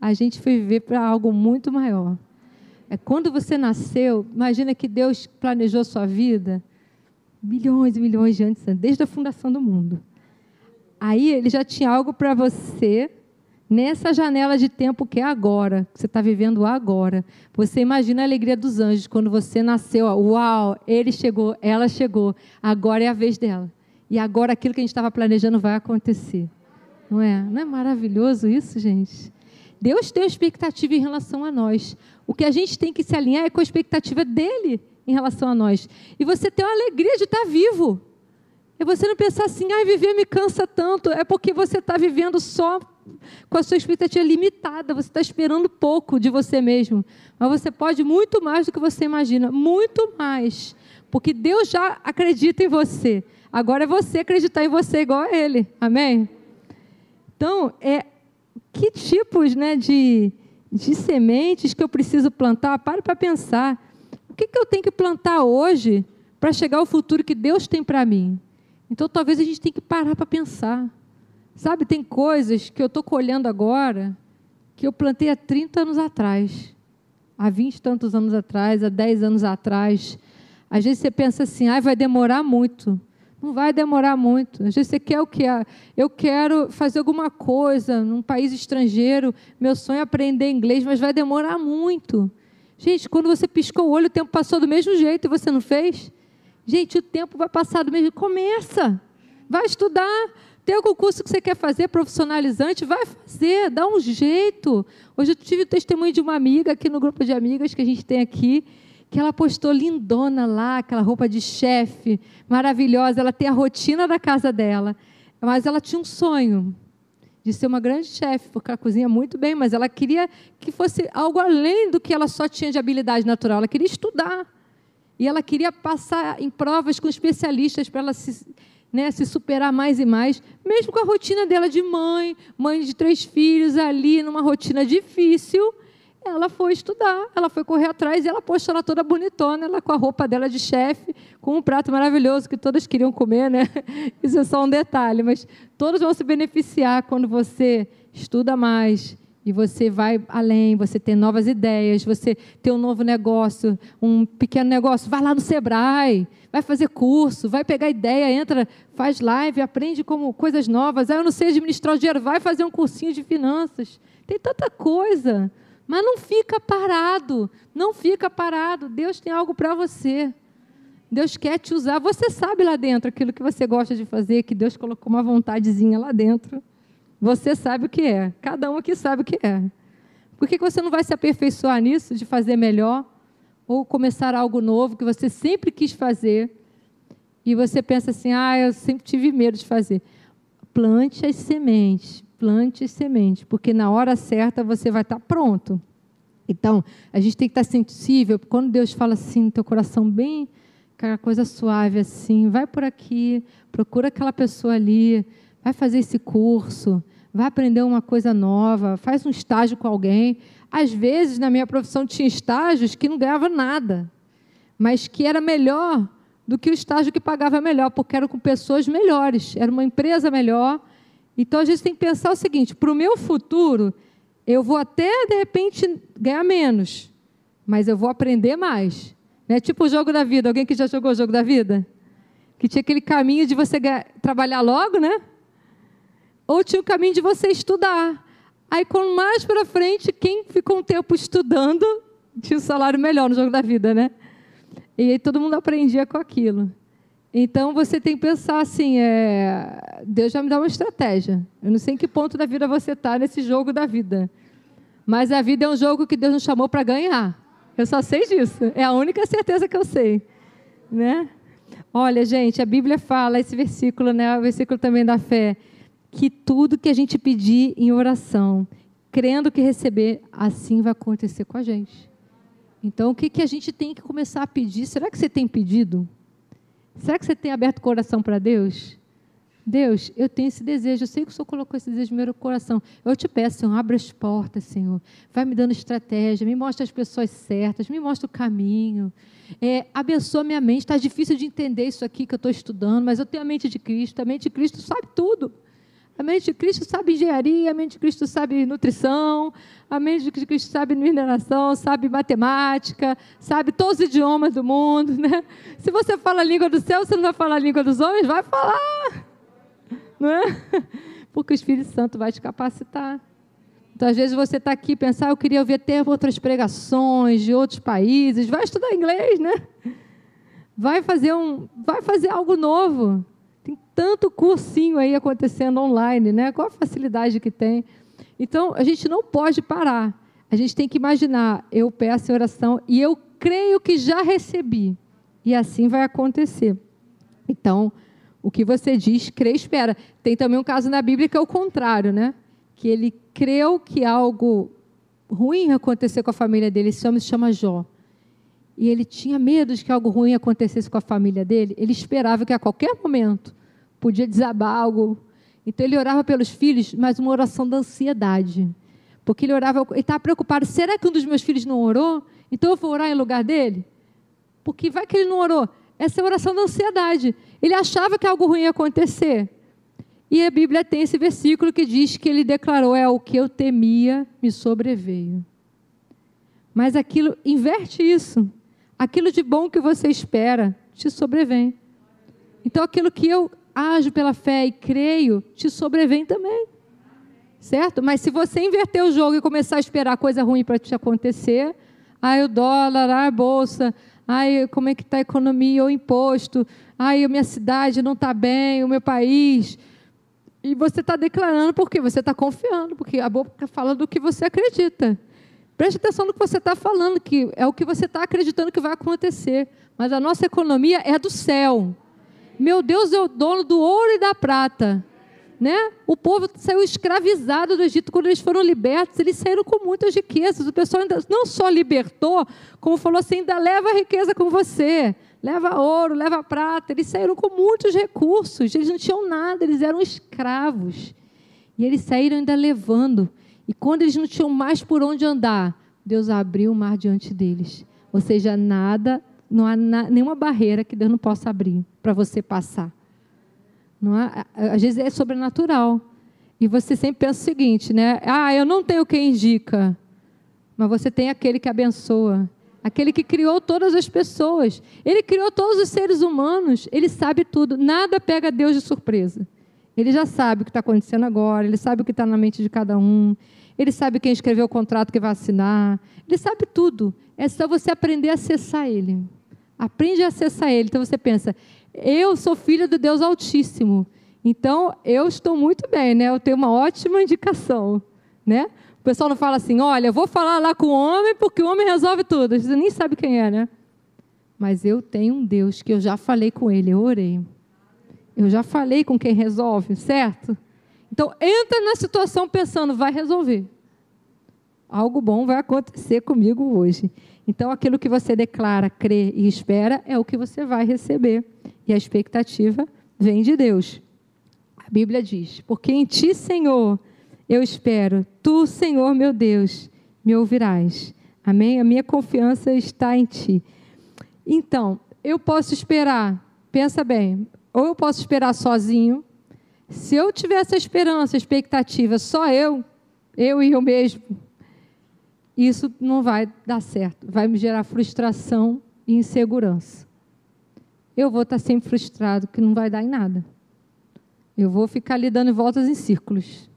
A: A gente foi viver para algo muito maior. É quando você nasceu, imagina que Deus planejou sua vida milhões e milhões de anos, desde a fundação do mundo. Aí ele já tinha algo para você nessa janela de tempo que é agora, que você está vivendo agora. Você imagina a alegria dos anjos quando você nasceu. Ó, Uau, ele chegou, ela chegou, agora é a vez dela. E agora aquilo que a gente estava planejando vai acontecer. Não é? Não é maravilhoso isso, gente? Deus tem expectativa em relação a nós. O que a gente tem que se alinhar é com a expectativa dele em relação a nós. E você tem a alegria de estar vivo. E você não pensar assim, ai, viver me cansa tanto. É porque você está vivendo só com a sua expectativa limitada. Você está esperando pouco de você mesmo. Mas você pode muito mais do que você imagina. Muito mais. Porque Deus já acredita em você. Agora é você acreditar em você igual a Ele. Amém? Então, é, que tipos né, de, de sementes que eu preciso plantar? Pare para pensar. O que, que eu tenho que plantar hoje para chegar ao futuro que Deus tem para mim? Então, talvez a gente tenha que parar para pensar. Sabe, tem coisas que eu estou colhendo agora que eu plantei há 30 anos atrás, há 20 e tantos anos atrás, há 10 anos atrás. Às vezes você pensa assim, ah, vai demorar muito. Não vai demorar muito. Às vezes você quer o que? Eu quero fazer alguma coisa num país estrangeiro. Meu sonho é aprender inglês, mas vai demorar muito. Gente, quando você piscou o olho, o tempo passou do mesmo jeito e você não fez? Gente, o tempo vai passar do mesmo. Começa. Vai estudar. Tem algum curso que você quer fazer profissionalizante? Vai fazer, dá um jeito. Hoje eu tive o testemunho de uma amiga aqui no grupo de amigas que a gente tem aqui que ela postou lindona lá, aquela roupa de chefe, maravilhosa. Ela tem a rotina da casa dela, mas ela tinha um sonho de ser uma grande chefe, porque ela cozinha muito bem, mas ela queria que fosse algo além do que ela só tinha de habilidade natural. Ela queria estudar. E ela queria passar em provas com especialistas para ela se, né, se superar mais e mais, mesmo com a rotina dela de mãe, mãe de três filhos ali, numa rotina difícil ela foi estudar, ela foi correr atrás e ela postou ela toda bonitona, ela com a roupa dela de chefe, com um prato maravilhoso que todas queriam comer, né? Isso é só um detalhe, mas todos vão se beneficiar quando você estuda mais e você vai além, você tem novas ideias, você tem um novo negócio, um pequeno negócio, vai lá no Sebrae, vai fazer curso, vai pegar ideia, entra, faz live, aprende como coisas novas. Ah, eu não sei administrar o dinheiro, vai fazer um cursinho de finanças. Tem tanta coisa. Mas não fica parado, não fica parado. Deus tem algo para você. Deus quer te usar. Você sabe lá dentro aquilo que você gosta de fazer, que Deus colocou uma vontadezinha lá dentro. Você sabe o que é. Cada um aqui sabe o que é. Por que você não vai se aperfeiçoar nisso, de fazer melhor? Ou começar algo novo que você sempre quis fazer e você pensa assim: ah, eu sempre tive medo de fazer. Plante as sementes, plante semente, porque na hora certa você vai estar pronto. Então, a gente tem que estar sensível, quando Deus fala assim no teu coração, bem, aquela coisa suave assim, vai por aqui, procura aquela pessoa ali, vai fazer esse curso, vai aprender uma coisa nova, faz um estágio com alguém. Às vezes, na minha profissão, tinha estágios que não ganhava nada, mas que era melhor do que o estágio que pagava melhor, porque era com pessoas melhores, era uma empresa melhor, então a gente tem que pensar o seguinte: para o meu futuro, eu vou até de repente ganhar menos, mas eu vou aprender mais. É tipo o jogo da vida. Alguém que já jogou o jogo da vida? Que tinha aquele caminho de você trabalhar logo, né? Ou tinha o caminho de você estudar. Aí, com mais para frente, quem ficou um tempo estudando tinha um salário melhor no jogo da vida, né? E aí todo mundo aprendia com aquilo. Então você tem que pensar assim: é, Deus já me dá uma estratégia. Eu não sei em que ponto da vida você está nesse jogo da vida. Mas a vida é um jogo que Deus nos chamou para ganhar. Eu só sei disso. É a única certeza que eu sei. Né? Olha, gente, a Bíblia fala, esse versículo, né, o versículo também da fé, que tudo que a gente pedir em oração, crendo que receber, assim vai acontecer com a gente. Então, o que, que a gente tem que começar a pedir? Será que você tem pedido? Será que você tem aberto o coração para Deus? Deus, eu tenho esse desejo, eu sei que o Senhor colocou esse desejo no meu coração. Eu te peço, Senhor, abre as portas, Senhor. Vai me dando estratégia, me mostra as pessoas certas, me mostra o caminho. É, abençoa minha mente. Está difícil de entender isso aqui que eu estou estudando, mas eu tenho a mente de Cristo. A mente de Cristo sabe tudo. A mente de Cristo sabe engenharia, a mente de Cristo sabe nutrição, a mente de Cristo sabe mineração, sabe matemática, sabe todos os idiomas do mundo. Né? Se você fala a língua do céu, você não vai falar a língua dos homens? Vai falar não é? Porque o Espírito Santo vai te capacitar. Então, às vezes você está aqui pensar, ah, eu queria ouvir até outras pregações de outros países. Vai estudar inglês, né? Vai fazer, um, vai fazer algo novo. Tem tanto cursinho aí acontecendo online, né? Qual a facilidade que tem? Então, a gente não pode parar. A gente tem que imaginar, eu peço em oração e eu creio que já recebi. E assim vai acontecer. Então, o que você diz, crê espera. Tem também um caso na Bíblia que é o contrário, né? Que ele creu que algo ruim ia acontecer com a família dele. Esse homem se chama Jó. E ele tinha medo de que algo ruim acontecesse com a família dele. Ele esperava que a qualquer momento podia desabar algo. Então ele orava pelos filhos, mas uma oração da ansiedade. Porque ele orava, ele estava preocupado: será que um dos meus filhos não orou? Então eu vou orar em lugar dele? Porque vai que ele não orou. Essa é a oração da ansiedade. Ele achava que algo ruim ia acontecer. E a Bíblia tem esse versículo que diz que ele declarou: É o que eu temia me sobreveio. Mas aquilo, inverte isso. Aquilo de bom que você espera te sobrevém. Então aquilo que eu ajo pela fé e creio te sobrevém também. Certo? Mas se você inverter o jogo e começar a esperar coisa ruim para te acontecer, ai o dólar, ai a bolsa, ai como é que está a economia, o imposto, ai, a minha cidade não está bem, o meu país. E você está declarando porque você está confiando, porque a boca fala do que você acredita. Preste atenção no que você está falando, que é o que você está acreditando que vai acontecer. Mas a nossa economia é do céu. Meu Deus é o dono do ouro e da prata. Né? O povo saiu escravizado do Egito quando eles foram libertos, eles saíram com muitas riquezas. O pessoal ainda não só libertou, como falou assim, ainda leva a riqueza com você leva ouro, leva prata. Eles saíram com muitos recursos, eles não tinham nada, eles eram escravos. E eles saíram ainda levando. E quando eles não tinham mais por onde andar, Deus abriu o mar diante deles. Ou seja, nada, não há na, nenhuma barreira que Deus não possa abrir para você passar. Não há, às vezes é sobrenatural. E você sempre pensa o seguinte, né? Ah, eu não tenho quem indica, mas você tem aquele que abençoa aquele que criou todas as pessoas. Ele criou todos os seres humanos, ele sabe tudo. Nada pega Deus de surpresa. Ele já sabe o que está acontecendo agora, ele sabe o que está na mente de cada um, ele sabe quem escreveu o contrato que vai assinar, ele sabe tudo. É só você aprender a acessar ele. Aprende a acessar ele. Então você pensa, eu sou filho do Deus Altíssimo. Então eu estou muito bem, né? Eu tenho uma ótima indicação, né? O pessoal não fala assim, olha, eu vou falar lá com o homem porque o homem resolve tudo. Você nem sabe quem é, né? Mas eu tenho um Deus que eu já falei com ele, eu orei. Eu já falei com quem resolve, certo? Então, entra na situação pensando, vai resolver. Algo bom vai acontecer comigo hoje. Então, aquilo que você declara, crê e espera é o que você vai receber. E a expectativa vem de Deus. A Bíblia diz: Porque em ti, Senhor, eu espero, tu, Senhor meu Deus, me ouvirás. Amém? A minha confiança está em ti. Então, eu posso esperar, pensa bem, ou eu posso esperar sozinho. Se eu tiver essa esperança, expectativa, só eu, eu e eu mesmo, isso não vai dar certo. Vai me gerar frustração e insegurança. Eu vou estar sempre frustrado, que não vai dar em nada. Eu vou ficar ali dando voltas em círculos.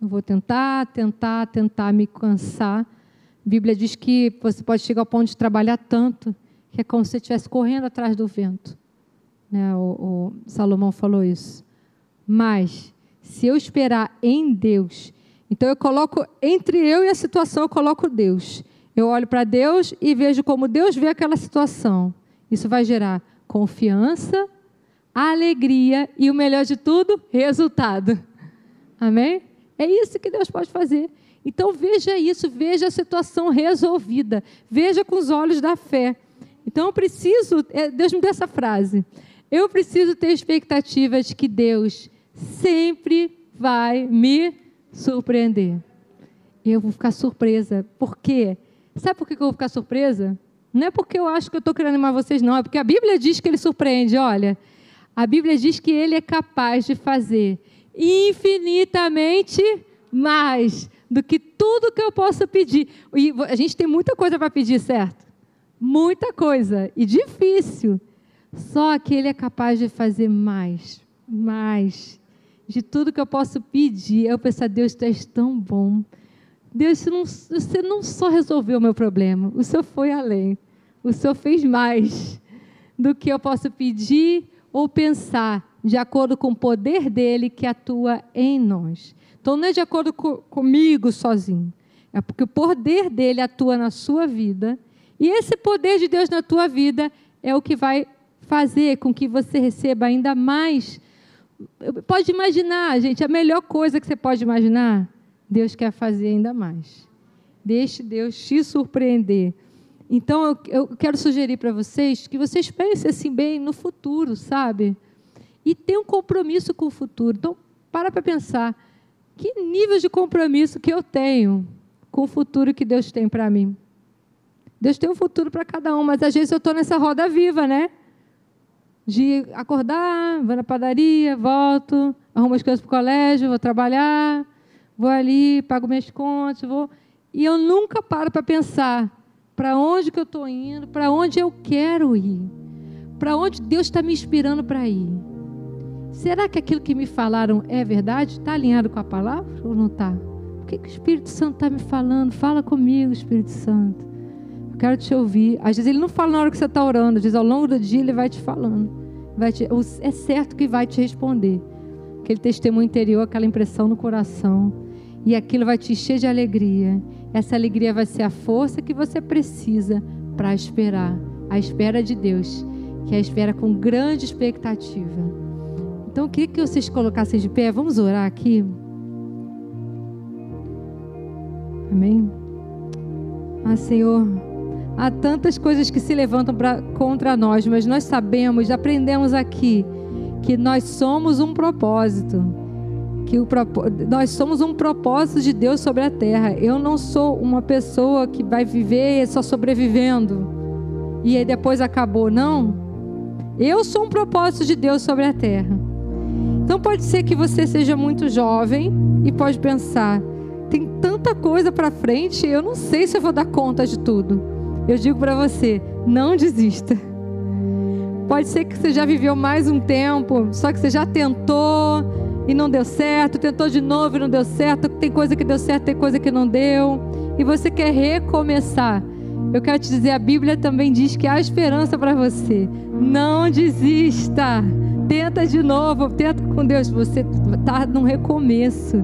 A: Eu vou tentar, tentar, tentar me cansar. A Bíblia diz que você pode chegar ao ponto de trabalhar tanto que é como se você estivesse correndo atrás do vento. Né? O, o Salomão falou isso. Mas, se eu esperar em Deus, então eu coloco, entre eu e a situação, eu coloco Deus. Eu olho para Deus e vejo como Deus vê aquela situação. Isso vai gerar confiança, alegria e o melhor de tudo, resultado. Amém? É isso que Deus pode fazer. Então veja isso, veja a situação resolvida, veja com os olhos da fé. Então eu preciso, é, Deus me deu essa frase, eu preciso ter expectativa de que Deus sempre vai me surpreender. Eu vou ficar surpresa. Por quê? Sabe por que eu vou ficar surpresa? Não é porque eu acho que eu estou querendo animar vocês, não. É porque a Bíblia diz que ele surpreende. Olha, a Bíblia diz que ele é capaz de fazer infinitamente mais do que tudo que eu possa pedir. E a gente tem muita coisa para pedir, certo? Muita coisa. E difícil. Só que Ele é capaz de fazer mais, mais. De tudo que eu posso pedir. Eu penso, Deus, tu és tão bom. Deus, não, você não só resolveu o meu problema, o Senhor foi além. O Senhor fez mais do que eu posso pedir ou pensar, de acordo com o poder dele que atua em nós. Então não é de acordo com, comigo sozinho. É porque o poder dele atua na sua vida. E esse poder de Deus na tua vida é o que vai fazer com que você receba ainda mais. Pode imaginar, gente, a melhor coisa que você pode imaginar, Deus quer fazer ainda mais. Deixe Deus te surpreender. Então eu, quero sugerir para vocês que vocês pensem assim bem no futuro, sabe? E tenham um compromisso com o futuro. Então, para para pensar que nível de compromisso que eu tenho com o futuro que Deus tem para mim. Deus tem um futuro para cada um, mas às vezes eu estou nessa roda viva, né? De acordar, vou na padaria, volto, arrumo as coisas para o colégio, vou trabalhar, vou ali, pago minhas contas, vou. E eu nunca paro para pensar para onde que eu estou indo, para onde eu quero ir, para onde Deus está me inspirando para ir. Será que aquilo que me falaram é verdade? Está alinhado com a palavra ou não está? O que, que o Espírito Santo está me falando? Fala comigo, Espírito Santo. Quero te ouvir. Às vezes ele não fala na hora que você está orando, diz ao longo do dia ele vai te falando. Vai te, é certo que vai te responder. Aquele testemunho interior, aquela impressão no coração. E aquilo vai te encher de alegria. Essa alegria vai ser a força que você precisa para esperar. A espera de Deus, que é a espera com grande expectativa. Então eu queria que vocês colocassem de pé. Vamos orar aqui. Amém. Ah, Senhor, há tantas coisas que se levantam pra, contra nós, mas nós sabemos, aprendemos aqui, que nós somos um propósito. Que o, nós somos um propósito de Deus sobre a terra. Eu não sou uma pessoa que vai viver só sobrevivendo e aí depois acabou. Não. Eu sou um propósito de Deus sobre a terra. Então pode ser que você seja muito jovem e pode pensar: tem tanta coisa para frente, eu não sei se eu vou dar conta de tudo. Eu digo para você: não desista. Pode ser que você já viveu mais um tempo, só que você já tentou e não deu certo, tentou de novo e não deu certo, tem coisa que deu certo, tem coisa que não deu, e você quer recomeçar. Eu quero te dizer, a Bíblia também diz que há esperança para você. Não desista. Tenta de novo, tenta com Deus. Você está num recomeço.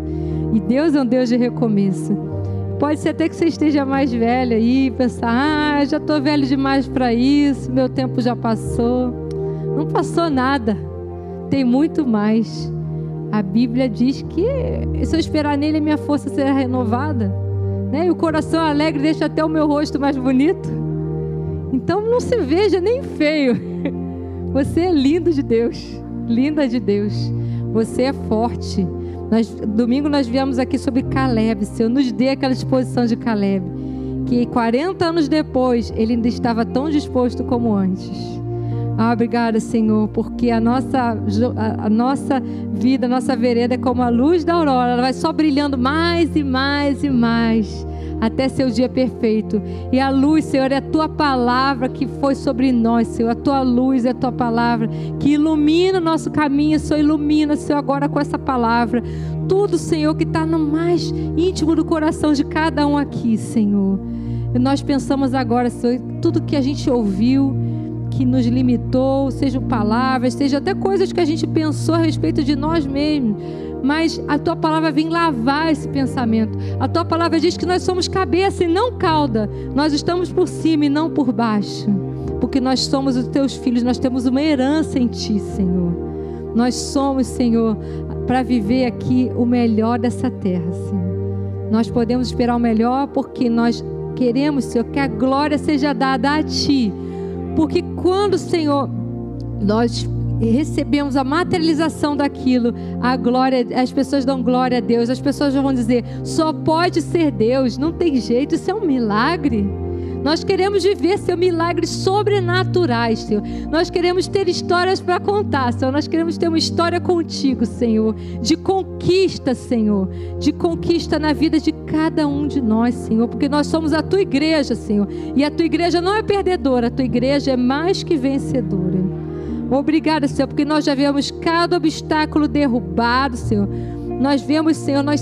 A: E Deus é um Deus de recomeço. Pode ser até que você esteja mais velho aí, pensar: ah, já estou velho demais para isso, meu tempo já passou. Não passou nada, tem muito mais. A Bíblia diz que se eu esperar nele, minha força será renovada. Né? E o coração alegre deixa até o meu rosto mais bonito. Então não se veja nem feio. Você é lindo de Deus, linda de Deus. Você é forte. Nós, domingo nós viemos aqui sobre Caleb. Senhor, nos dê aquela exposição de Caleb. Que 40 anos depois ele ainda estava tão disposto como antes. Ah, obrigada, Senhor, porque a nossa, a, a, nossa vida, a nossa vereda é como a luz da aurora, ela vai só brilhando mais e mais e mais até seu dia perfeito. E a luz, Senhor, é a tua palavra que foi sobre nós, Senhor. A tua luz é a tua palavra que ilumina o nosso caminho, Senhor. Ilumina, Senhor, agora com essa palavra. Tudo, Senhor, que está no mais íntimo do coração de cada um aqui, Senhor. E nós pensamos agora, Senhor, tudo que a gente ouviu que nos limitou, sejam palavras, seja até coisas que a gente pensou a respeito de nós mesmos mas a tua palavra vem lavar esse pensamento. A tua palavra diz que nós somos cabeça e não cauda. Nós estamos por cima e não por baixo. Porque nós somos os teus filhos, nós temos uma herança em ti, Senhor. Nós somos, Senhor, para viver aqui o melhor dessa terra, Senhor. Nós podemos esperar o melhor porque nós queremos, Senhor, que a glória seja dada a Ti. Porque quando, Senhor, nós recebemos a materialização daquilo, a glória, as pessoas dão glória a Deus, as pessoas vão dizer, só pode ser Deus, não tem jeito, isso é um milagre. Nós queremos viver, Senhor, milagres sobrenaturais, Senhor. Nós queremos ter histórias para contar, Senhor. Nós queremos ter uma história contigo, Senhor, de conquista, Senhor, de conquista na vida de cada um de nós, Senhor, porque nós somos a tua igreja, Senhor. E a tua igreja não é perdedora, a tua igreja é mais que vencedora. Obrigada, Senhor, porque nós já vemos cada obstáculo derrubado, Senhor. Nós vemos, Senhor, nós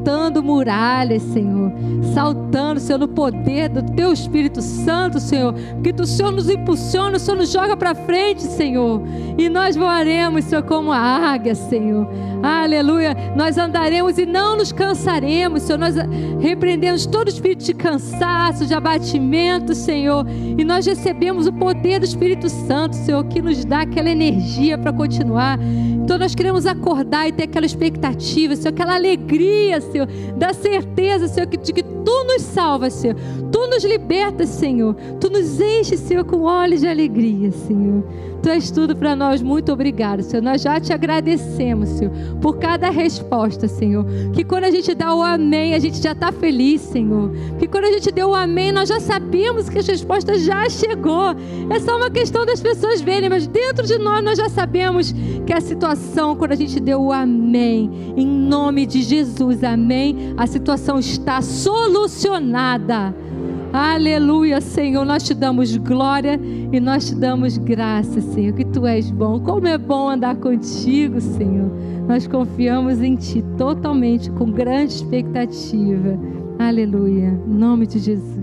A: saltando muralhas, Senhor. Saltando, Senhor, no poder do Teu Espírito Santo, Senhor. Porque o Senhor nos impulsiona, o Senhor nos joga para frente, Senhor. E nós voaremos, Senhor, como a águia, Senhor. Aleluia. Nós andaremos e não nos cansaremos, Senhor. Nós repreendemos todo espírito de cansaço, de abatimento, Senhor. E nós recebemos o poder do Espírito Santo, Senhor, que nos dá aquela energia para continuar. Então nós queremos acordar e ter aquela expectativa, Senhor, aquela alegria, Senhor, da certeza, Senhor, de que Tu nos salvas, Senhor. Tu nos libertas, Senhor. Tu nos enches, Senhor, com olhos de alegria, Senhor. Tu és tudo para nós. Muito obrigado, Senhor. Nós já te agradecemos, Senhor, por cada resposta, Senhor. Que quando a gente dá o amém, a gente já está feliz, Senhor. Que quando a gente deu o amém, nós já sabemos que a resposta já chegou. É só uma questão das pessoas verem, mas dentro de nós nós já sabemos que a situação, quando a gente deu o amém, em nome de Jesus, amém, a situação está solucionada. Aleluia, Senhor. Nós te damos glória e nós te damos graça, Senhor, que tu és bom. Como é bom andar contigo, Senhor. Nós confiamos em ti totalmente, com grande expectativa. Aleluia. Em nome de Jesus.